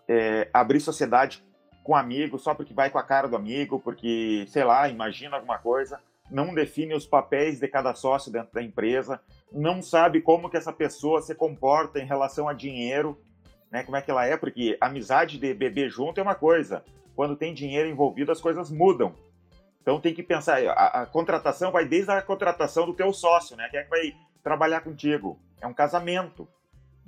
é, abrir sociedade com amigo só porque vai com a cara do amigo, porque, sei lá, imagina alguma coisa, não define os papéis de cada sócio dentro da empresa, não sabe como que essa pessoa se comporta em relação a dinheiro, né, como é que ela é, porque amizade de beber junto é uma coisa, quando tem dinheiro envolvido, as coisas mudam. Então tem que pensar, a, a, contratação vai desde a contratação do teu sócio, né? Quem é que vai trabalhar contigo? É um casamento.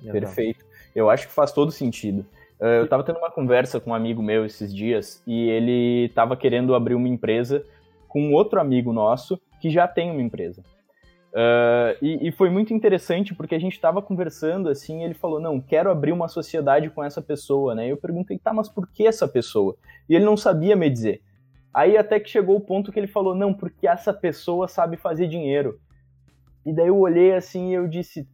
Perfeito. Eu acho que faz todo sentido. Eh, eu estava tendo uma conversa com um amigo meu esses dias e ele estava querendo abrir uma empresa com outro amigo nosso que já tem uma empresa. Uh, e, e, foi muito interessante porque a gente estava conversando assim, e ele falou: Não, quero abrir uma sociedade com essa pessoa, né? Eu perguntei: Tá, mas por que essa pessoa? E ele não sabia me dizer. Aí até que chegou o ponto que ele falou: Não, porque essa pessoa sabe fazer dinheiro. E daí eu olhei assim e eu disse: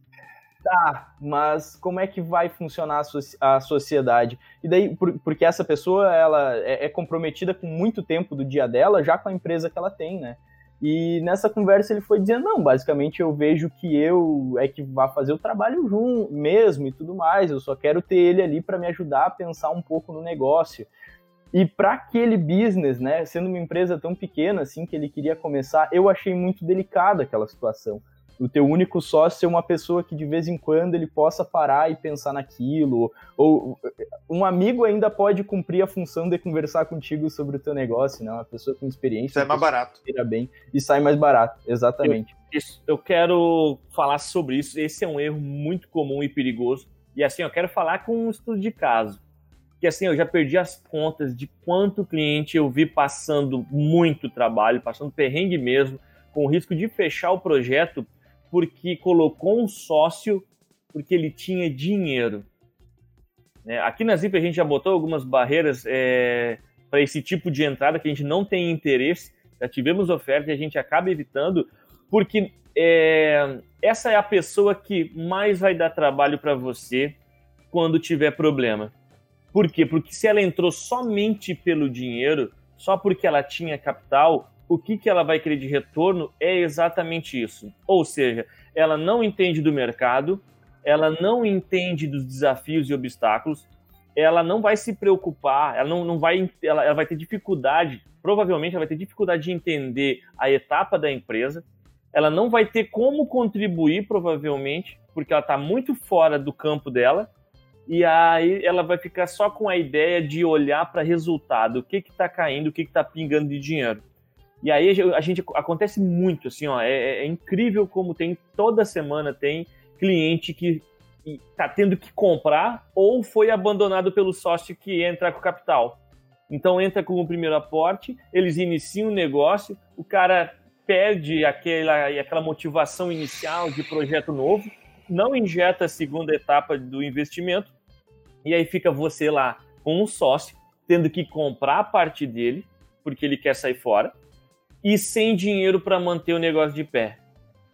Tá, mas como é que vai funcionar a, so a sociedade? E daí, por, porque essa pessoa ela é, é comprometida com muito tempo do dia dela já com a empresa que ela tem, né? E nessa conversa ele foi dizendo, não, basicamente eu vejo que eu é que vai fazer o trabalho junto mesmo e tudo mais, eu só quero ter ele ali para me ajudar a pensar um pouco no negócio. E para aquele business, né, sendo uma empresa tão pequena assim que ele queria começar, eu achei muito delicada aquela situação o teu único sócio ser uma pessoa que de vez em quando ele possa parar e pensar naquilo, ou um amigo ainda pode cumprir a função de conversar contigo sobre o teu negócio, né? Uma pessoa com experiência. Sai mais barato. Bem, e sai mais barato, exatamente. Eu, isso, eu quero falar sobre isso. Esse é um erro muito comum e perigoso. E assim, eu quero falar com um estudo de caso. Que assim, eu já perdi as contas de quanto cliente eu vi passando muito trabalho, passando perrengue mesmo, com o risco de fechar o projeto porque colocou um sócio porque ele tinha dinheiro. É, aqui na Zip a gente já botou algumas barreiras é, para esse tipo de entrada que a gente não tem interesse, já tivemos oferta e a gente acaba evitando, porque é, essa é a pessoa que mais vai dar trabalho para você quando tiver problema. Por quê? Porque se ela entrou somente pelo dinheiro, só porque ela tinha capital, o que, que ela vai querer de retorno é exatamente isso. Ou seja, ela não entende do mercado, ela não entende dos desafios e obstáculos, ela não vai se preocupar, ela não, não vai, ela, ela vai ter dificuldade, provavelmente ela vai ter dificuldade de entender a etapa da empresa, ela não vai ter como contribuir, provavelmente, porque ela está muito fora do campo dela, e aí ela vai ficar só com a ideia de olhar para resultado, o que está caindo, o que está pingando de dinheiro. E aí a gente acontece muito, assim, ó, é, é incrível como tem toda semana tem cliente que está tendo que comprar ou foi abandonado pelo sócio que entra com capital. Então entra com o primeiro aporte, eles iniciam o negócio, o cara perde aquela, aquela motivação inicial de projeto novo, não injeta a segunda etapa do investimento, e aí fica você lá com um sócio, tendo que comprar a parte dele, porque ele quer sair fora, e sem dinheiro para manter o negócio de pé.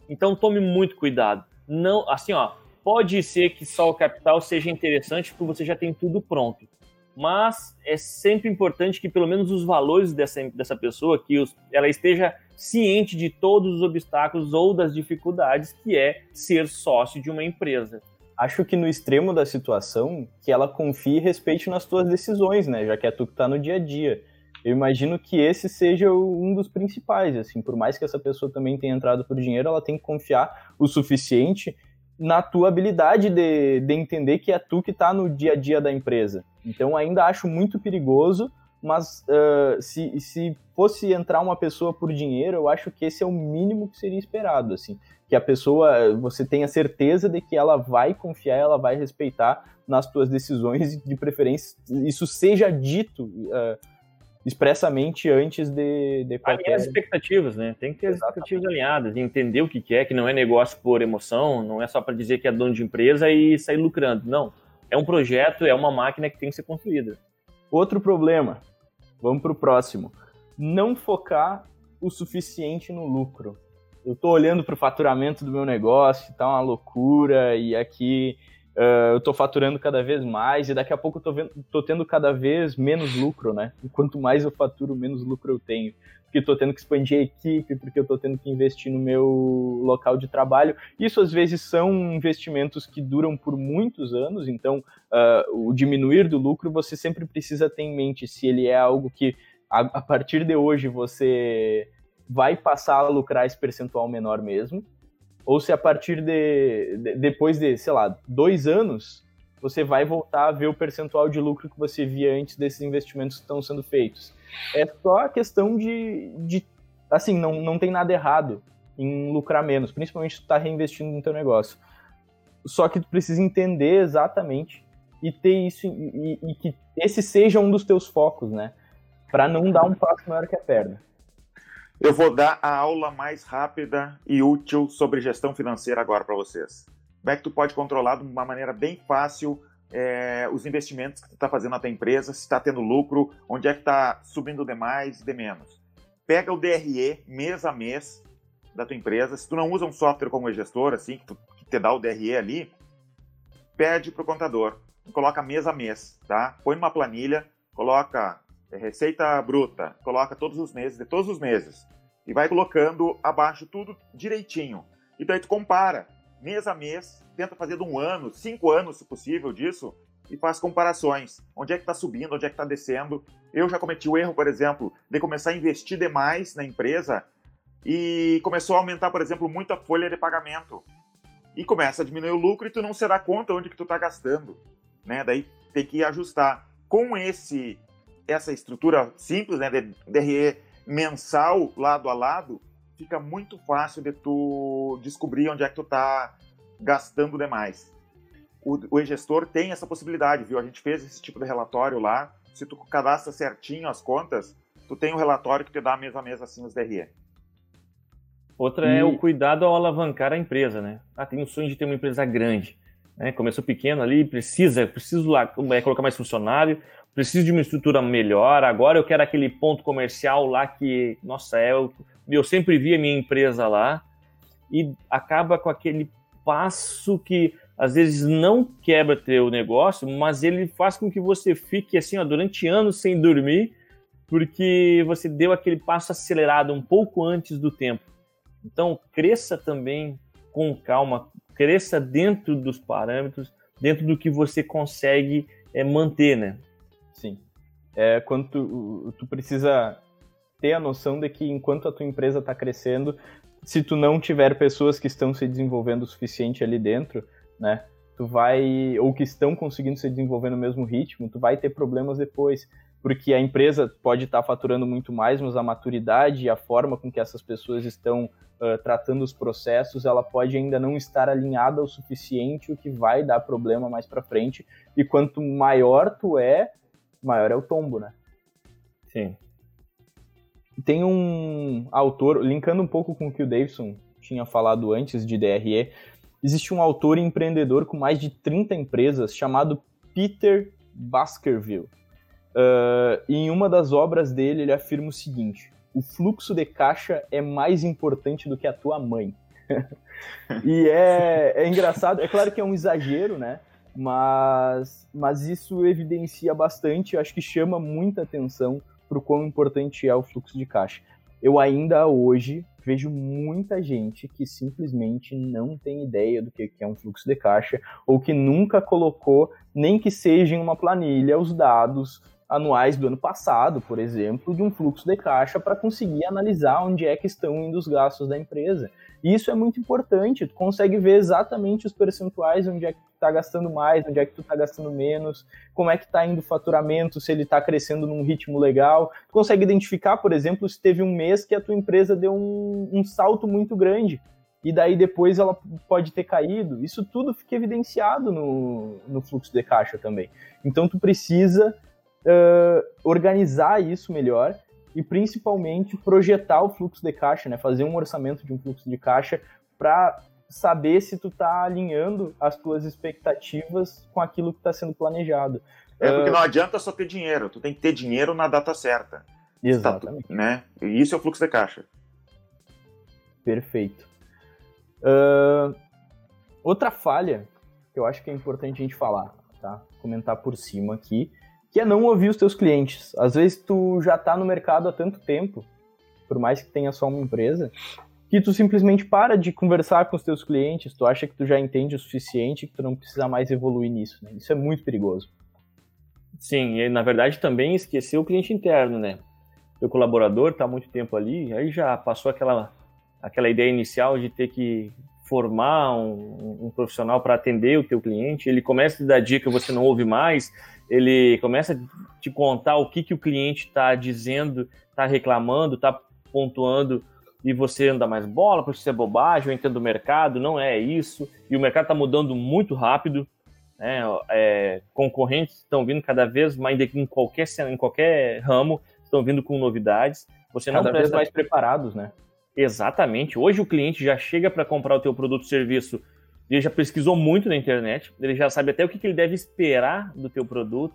Então tome muito cuidado. Não, assim, ó, pode ser que só o capital seja interessante porque você já tem tudo pronto. Mas é sempre importante que pelo menos os valores dessa, dessa pessoa, que os, ela esteja ciente de todos os obstáculos ou das dificuldades que é ser sócio de uma empresa. Acho que no extremo da situação, que ela confie e respeite nas tuas decisões, né? Já que é tu que tá no dia a dia. Eu imagino que esse seja um dos principais, assim, por mais que essa pessoa também tenha entrado por dinheiro, ela tem que confiar o suficiente na tua habilidade de, de entender que é tu que está no dia a dia da empresa. Então ainda acho muito perigoso, mas uh, se, se fosse entrar uma pessoa por dinheiro, eu acho que esse é o mínimo que seria esperado, assim, que a pessoa, você tenha certeza de que ela vai confiar, ela vai respeitar nas tuas decisões de preferência isso seja dito uh, expressamente antes de, de qualquer... Alinhar as expectativas, né? Tem que ter as expectativas alinhadas, entender o que é, que não é negócio por emoção, não é só para dizer que é dono de empresa e sair lucrando. Não. É um projeto, é uma máquina que tem que ser construída. Outro problema, vamos para o próximo. Não focar o suficiente no lucro. Eu estou olhando para o faturamento do meu negócio, tá uma loucura, e aqui Uh, eu estou faturando cada vez mais e daqui a pouco eu estou tendo cada vez menos lucro, né? E quanto mais eu faturo, menos lucro eu tenho. Porque estou tendo que expandir a equipe, porque eu estou tendo que investir no meu local de trabalho. Isso às vezes são investimentos que duram por muitos anos, então uh, o diminuir do lucro você sempre precisa ter em mente se ele é algo que a, a partir de hoje você vai passar a lucrar esse percentual menor mesmo, ou se a partir de, de, depois de, sei lá, dois anos, você vai voltar a ver o percentual de lucro que você via antes desses investimentos que estão sendo feitos. É só a questão de, de assim, não, não tem nada errado em lucrar menos, principalmente se tu está reinvestindo no teu negócio. Só que tu precisa entender exatamente e ter isso e, e que esse seja um dos teus focos, né? Para não dar um passo maior que a perna. Eu vou dar a aula mais rápida e útil sobre gestão financeira agora para vocês. Como é que tu pode controlar de uma maneira bem fácil é, os investimentos que tu está fazendo na tua empresa, se está tendo lucro, onde é que está subindo de mais e de menos. Pega o DRE mês a mês da tua empresa. Se tu não usa um software como gestor, assim, que, tu, que te dá o DRE ali, pede para o contador. Coloca mês a mês, tá? Põe numa planilha, coloca receita bruta, coloca todos os meses, de todos os meses, e vai colocando abaixo tudo direitinho. E daí tu compara, mês a mês, tenta fazer de um ano, cinco anos, se possível, disso, e faz comparações. Onde é que está subindo, onde é que está descendo. Eu já cometi o erro, por exemplo, de começar a investir demais na empresa e começou a aumentar, por exemplo, muito a folha de pagamento. E começa a diminuir o lucro e tu não se dá conta onde que tu está gastando. Né? Daí tem que ajustar. Com esse essa estrutura simples, né, de DRE mensal lado a lado, fica muito fácil de tu descobrir onde é que tu tá gastando demais. O, o e-gestor tem essa possibilidade, viu? A gente fez esse tipo de relatório lá. Se tu cadastra certinho as contas, tu tem um relatório que te dá mês a mês assim os DRE. Outra e... é o cuidado ao alavancar a empresa, né? Ah, tem um sonho de ter uma empresa grande. Né? Começou pequeno ali, precisa, preciso lá, é, colocar mais funcionário, preciso de uma estrutura melhor, agora eu quero aquele ponto comercial lá que, nossa, é, eu, eu sempre vi a minha empresa lá, e acaba com aquele passo que às vezes não quebra teu negócio, mas ele faz com que você fique assim, ó, durante anos sem dormir, porque você deu aquele passo acelerado um pouco antes do tempo. Então, cresça também com calma, cresça dentro dos parâmetros, dentro do que você consegue é, manter, né? Sim. É, quando tu, tu precisa ter a noção de que enquanto a tua empresa está crescendo, se tu não tiver pessoas que estão se desenvolvendo o suficiente ali dentro, né, tu vai ou que estão conseguindo se desenvolver no mesmo ritmo, tu vai ter problemas depois, porque a empresa pode estar tá faturando muito mais, mas a maturidade e a forma com que essas pessoas estão uh, tratando os processos, ela pode ainda não estar alinhada o suficiente, o que vai dar problema mais para frente. E quanto maior tu é, maior é o tombo, né? Sim. Tem um autor, linkando um pouco com o que o Davidson tinha falado antes de DRE, existe um autor empreendedor com mais de 30 empresas chamado Peter Baskerville. Uh, e em uma das obras dele, ele afirma o seguinte: o fluxo de caixa é mais importante do que a tua mãe. e é, é engraçado, é claro que é um exagero, né? Mas, mas isso evidencia bastante, acho que chama muita atenção para o quão importante é o fluxo de caixa. Eu ainda hoje vejo muita gente que simplesmente não tem ideia do que é um fluxo de caixa ou que nunca colocou, nem que seja em uma planilha, os dados anuais do ano passado, por exemplo, de um fluxo de caixa para conseguir analisar onde é que estão indo os gastos da empresa. E isso é muito importante, tu consegue ver exatamente os percentuais, onde é que está gastando mais, onde é que tu está gastando menos, como é que está indo o faturamento, se ele está crescendo num ritmo legal. Tu consegue identificar, por exemplo, se teve um mês que a tua empresa deu um, um salto muito grande, e daí depois ela pode ter caído. Isso tudo fica evidenciado no, no fluxo de caixa também. Então tu precisa uh, organizar isso melhor e principalmente projetar o fluxo de caixa, né? Fazer um orçamento de um fluxo de caixa para saber se tu está alinhando as tuas expectativas com aquilo que está sendo planejado. É porque uh, não adianta só ter dinheiro, tu tem que ter dinheiro na data certa. Tá Exatamente. Tá, né? E isso é o fluxo de caixa. Perfeito. Uh, outra falha que eu acho que é importante a gente falar, tá? Comentar por cima aqui, que é não ouvir os teus clientes. Às vezes tu já está no mercado há tanto tempo, por mais que tenha só uma empresa, que tu simplesmente para de conversar com os teus clientes, tu acha que tu já entende o suficiente, que tu não precisa mais evoluir nisso, né? Isso é muito perigoso. Sim, e na verdade também esquecer o cliente interno, né? O colaborador está muito tempo ali, aí já passou aquela, aquela ideia inicial de ter que formar um, um profissional para atender o teu cliente, ele começa a dar dica, você não ouve mais, ele começa a te contar o que, que o cliente está dizendo, está reclamando, está pontuando e você anda mais bola, porque isso é bobagem, eu entendo o mercado, não é isso, e o mercado está mudando muito rápido, né? É, concorrentes estão vindo cada vez mais em qualquer, em qualquer ramo, estão vindo com novidades. Você cada não vez mais preparados, né? Exatamente. Hoje o cliente já chega para comprar o teu produto ou serviço, ele já pesquisou muito na internet, ele já sabe até o que, que ele deve esperar do teu produto,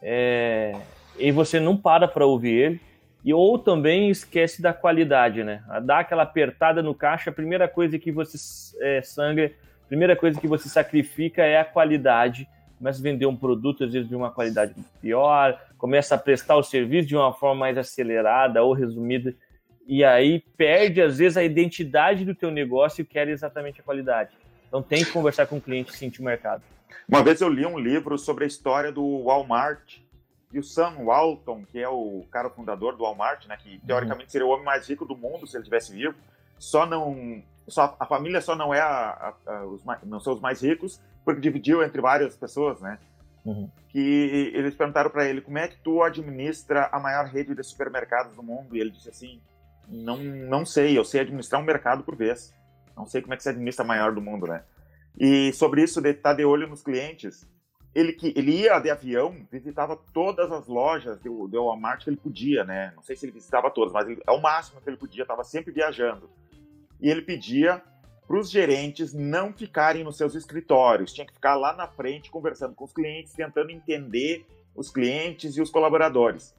é... e você não para para ouvir ele, e ou também esquece da qualidade, né? Dá aquela apertada no caixa, a primeira coisa que você é, sangra, a primeira coisa que você sacrifica é a qualidade. Começa a vender um produto, às vezes, de uma qualidade pior, começa a prestar o serviço de uma forma mais acelerada ou resumida e aí perde às vezes a identidade do teu negócio e quer exatamente a qualidade. Então tem que conversar com o cliente e sentir o mercado. Uma vez eu li um livro sobre a história do Walmart e o Sam Walton, que é o cara fundador do Walmart, né, que teoricamente seria o homem mais rico do mundo se ele tivesse vivo, só não só a família só não é a, a, a, os não são os mais ricos porque dividiu entre várias pessoas, né? Uhum. Que eles perguntaram para ele como é que tu administra a maior rede de supermercados do mundo e ele disse assim não, não sei, eu sei administrar um mercado por vez. Não sei como é que se administra a maior do mundo, né? E sobre isso de estar tá de olho nos clientes, ele que ele ia de avião, visitava todas as lojas do, do Walmart que ele podia, né? Não sei se ele visitava todas, mas é o máximo que ele podia, estava sempre viajando. E ele pedia para os gerentes não ficarem nos seus escritórios, tinha que ficar lá na frente conversando com os clientes, tentando entender os clientes e os colaboradores.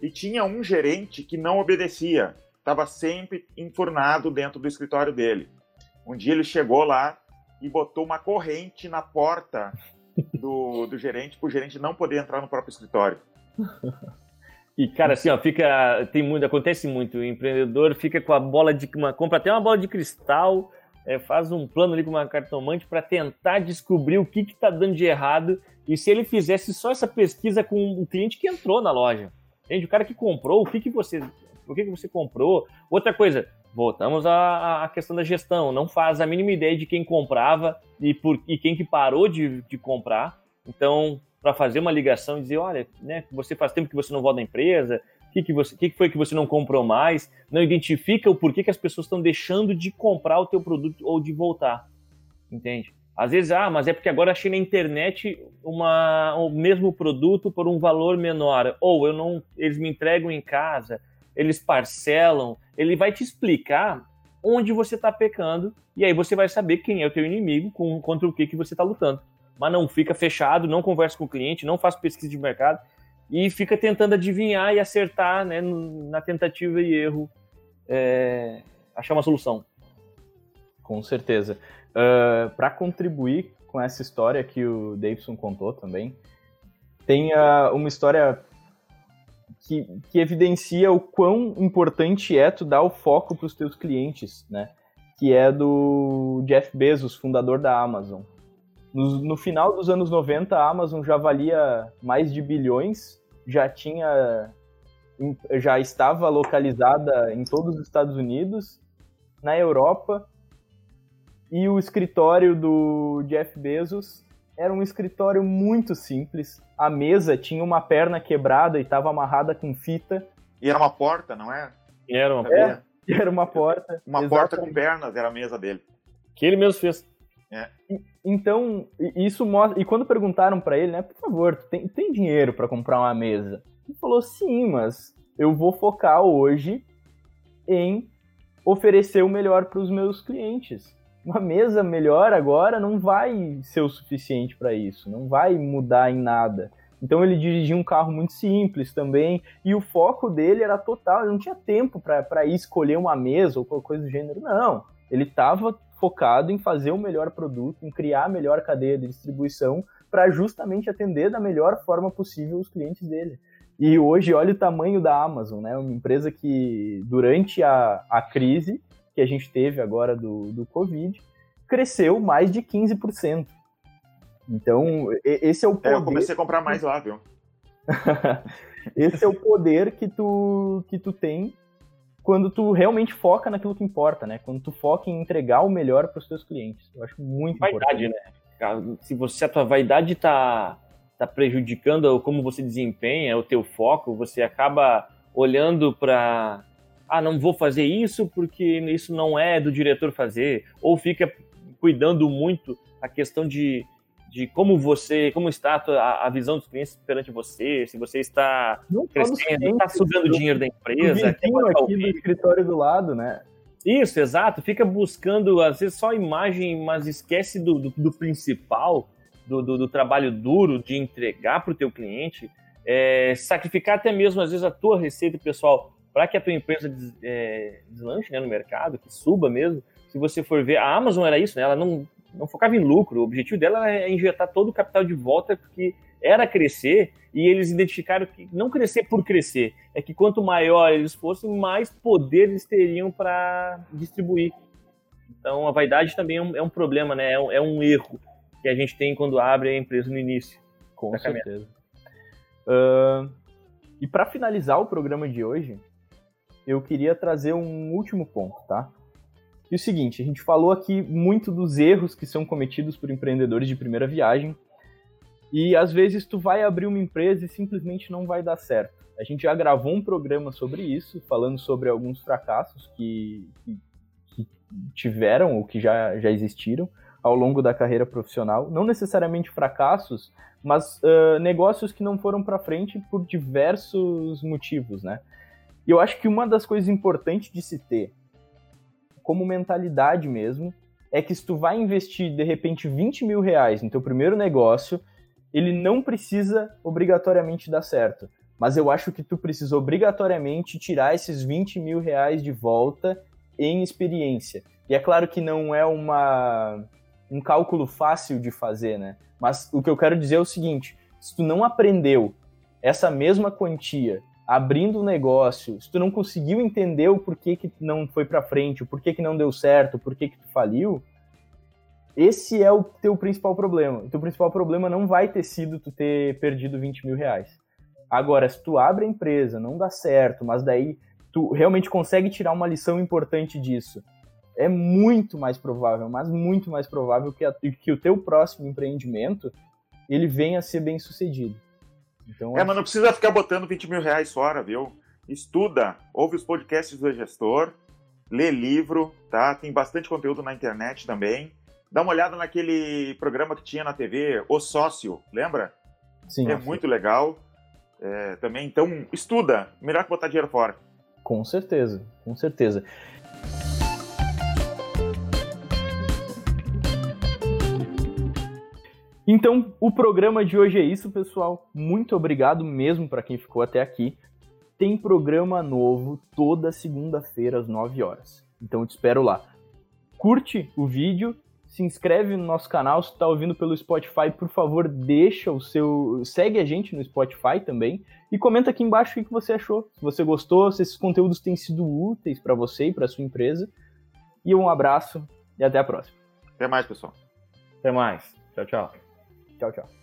E tinha um gerente que não obedecia, estava sempre enfurnado dentro do escritório dele. Um dia ele chegou lá e botou uma corrente na porta do, do gerente para o gerente não poder entrar no próprio escritório. E, cara, assim, ó, fica. Tem muito, acontece muito. O empreendedor fica com a bola de. Uma, compra até uma bola de cristal, é, faz um plano ali com uma cartomante para tentar descobrir o que está dando de errado e se ele fizesse só essa pesquisa com o cliente que entrou na loja. Entende? O cara que comprou, o que, que você. Por que, que você comprou? Outra coisa, voltamos à, à questão da gestão. Não faz a mínima ideia de quem comprava e, por, e quem que parou de, de comprar. Então, para fazer uma ligação e dizer, olha, né, você faz tempo que você não volta da empresa, o que, que, você, que, que foi que você não comprou mais, não identifica o porquê que as pessoas estão deixando de comprar o teu produto ou de voltar, entende? Às vezes, ah, mas é porque agora achei na internet uma, o mesmo produto por um valor menor, ou eu não, eles me entregam em casa, eles parcelam, ele vai te explicar onde você está pecando e aí você vai saber quem é o teu inimigo, com, contra o que, que você está lutando. Mas não fica fechado, não conversa com o cliente, não faz pesquisa de mercado e fica tentando adivinhar e acertar né, na tentativa e erro, é, achar uma solução. Com certeza. Uh, ah, Para contribuir com essa história que o Davidson contou também, tem uh, uma história que, que evidencia o quão importante é tu dar o foco para os teus clientes, né? Que é do Jeff Bezos, fundador da Amazon. No, no, final dos anos 90, a Amazon já valia mais de bilhões, já tinha já estava localizada em todos os Estados Unidos, na Europa, e o escritório do Jeff Bezos era um escritório muito simples. A mesa tinha uma perna quebrada e estava amarrada com fita. E era uma porta, não é? E era uma é, Era uma porta. Uma exatamente. porta com pernas era a mesa dele. Que ele mesmo fez. É. Então, isso mostra. E quando perguntaram para ele, né, por favor, tem, tem dinheiro para comprar uma mesa? Ele falou: sim, mas eu vou focar hoje em oferecer o melhor para os meus clientes uma mesa melhor agora não vai ser o suficiente para isso, não vai mudar em nada. Então ele dirigia um carro muito simples também, e o foco dele era total, ele não tinha tempo para ir escolher uma mesa ou qualquer coisa do gênero, não. Ele estava focado em fazer o melhor produto, em criar a melhor cadeia de distribuição para justamente atender da melhor forma possível os clientes dele. E hoje, olha o tamanho da Amazon, né? Uma empresa que, durante a, a crise, que a gente teve agora do, do Covid, cresceu mais de 15%. Então, esse é o poder. É, eu comecei a comprar mais lá, viu? esse é o poder que tu, que tu tem quando tu realmente foca naquilo que importa, né? Quando tu foca em entregar o melhor para os teus clientes. Eu acho muito vaidade, importante. né? Se você a tua vaidade está tá prejudicando como você desempenha, o teu foco, você acaba olhando para ah, não vou fazer isso porque isso não é do diretor fazer, ou fica cuidando muito a questão de, de como você, como está a, a visão dos clientes perante você, se você está não crescendo, está sugando dinheiro da empresa. Tem aqui do escritório do lado, né? Isso, exato. Fica buscando, às vezes, só imagem, mas esquece do, do, do principal, do, do, do, trabalho duro de entregar para o teu cliente, é, sacrificar até mesmo, às vezes, a tua receita pessoal para que a tua empresa des, é, deslanche né, no mercado, que suba mesmo. Se você for ver, a Amazon era isso, né? Ela não, não focava em lucro. O objetivo dela é injetar todo o capital de volta, porque era crescer e eles identificaram que não crescer por crescer, é que quanto maior eles fossem, mais poder eles teriam para distribuir. Então a vaidade também é um, é um problema, né? É um, é um, erro que a gente tem quando abre a empresa no início. Com certeza. Uh, e para finalizar o programa de hoje, eu queria trazer um último ponto, tá? E o seguinte, a gente falou aqui muito dos erros que são cometidos por empreendedores de primeira viagem, e às vezes tu vai abrir uma empresa e simplesmente não vai dar certo. A gente já gravou um programa sobre isso, falando sobre alguns fracassos que, que, tiveram ou que já, já existiram ao longo da carreira profissional. Não necessariamente fracassos, mas uh, negócios que não foram para frente por diversos motivos, né? E eu acho que uma das coisas importantes de se ter, como mentalidade mesmo, é que se tu vai investir, de repente, 20 mil reais no teu primeiro negócio, ele não precisa obrigatoriamente dar certo. Mas eu acho que tu precisa obrigatoriamente tirar esses 20 mil reais de volta em experiência. E é claro que não é uma, um cálculo fácil de fazer, né? Mas o que eu quero dizer é o seguinte: se tu não aprendeu essa mesma quantia abrindo um negócio, se tu não conseguiu entender o porquê que não foi para frente, o porquê que não deu certo, o porquê que tu faliu, esse é o teu principal problema. O teu principal problema não vai ter sido tu ter perdido 20 mil reais. Agora, se tu abre a empresa, não dá certo, mas daí tu realmente consegue tirar uma lição importante disso, é muito mais provável, mas muito mais provável que, a, que o teu próximo empreendimento ele venha a ser bem sucedido. Então, é, mas não precisa ficar botando 20 mil reais fora, viu? Estuda, ouve os podcasts do gestor, lê livro, tá? Tem bastante conteúdo na internet também. Dá uma olhada naquele programa que tinha na TV, O Sócio, lembra? Sim. É muito legal. É, também, então, estuda. Melhor que botar dinheiro fora. Com certeza, com certeza. Então, o programa de hoje é isso, pessoal. Muito obrigado mesmo para quem ficou até aqui. Tem programa novo toda segunda-feira às 9 horas. Então eu te espero lá. Curte o vídeo, se inscreve no nosso canal, se está ouvindo pelo Spotify, por favor, deixa o seu, segue a gente no Spotify também e comenta aqui embaixo o que você achou. Se você gostou, se esses conteúdos têm sido úteis para você e para sua empresa. E um abraço e até a próxima. Até mais, pessoal. Até mais. Tchau, tchau. Tchau, tchau.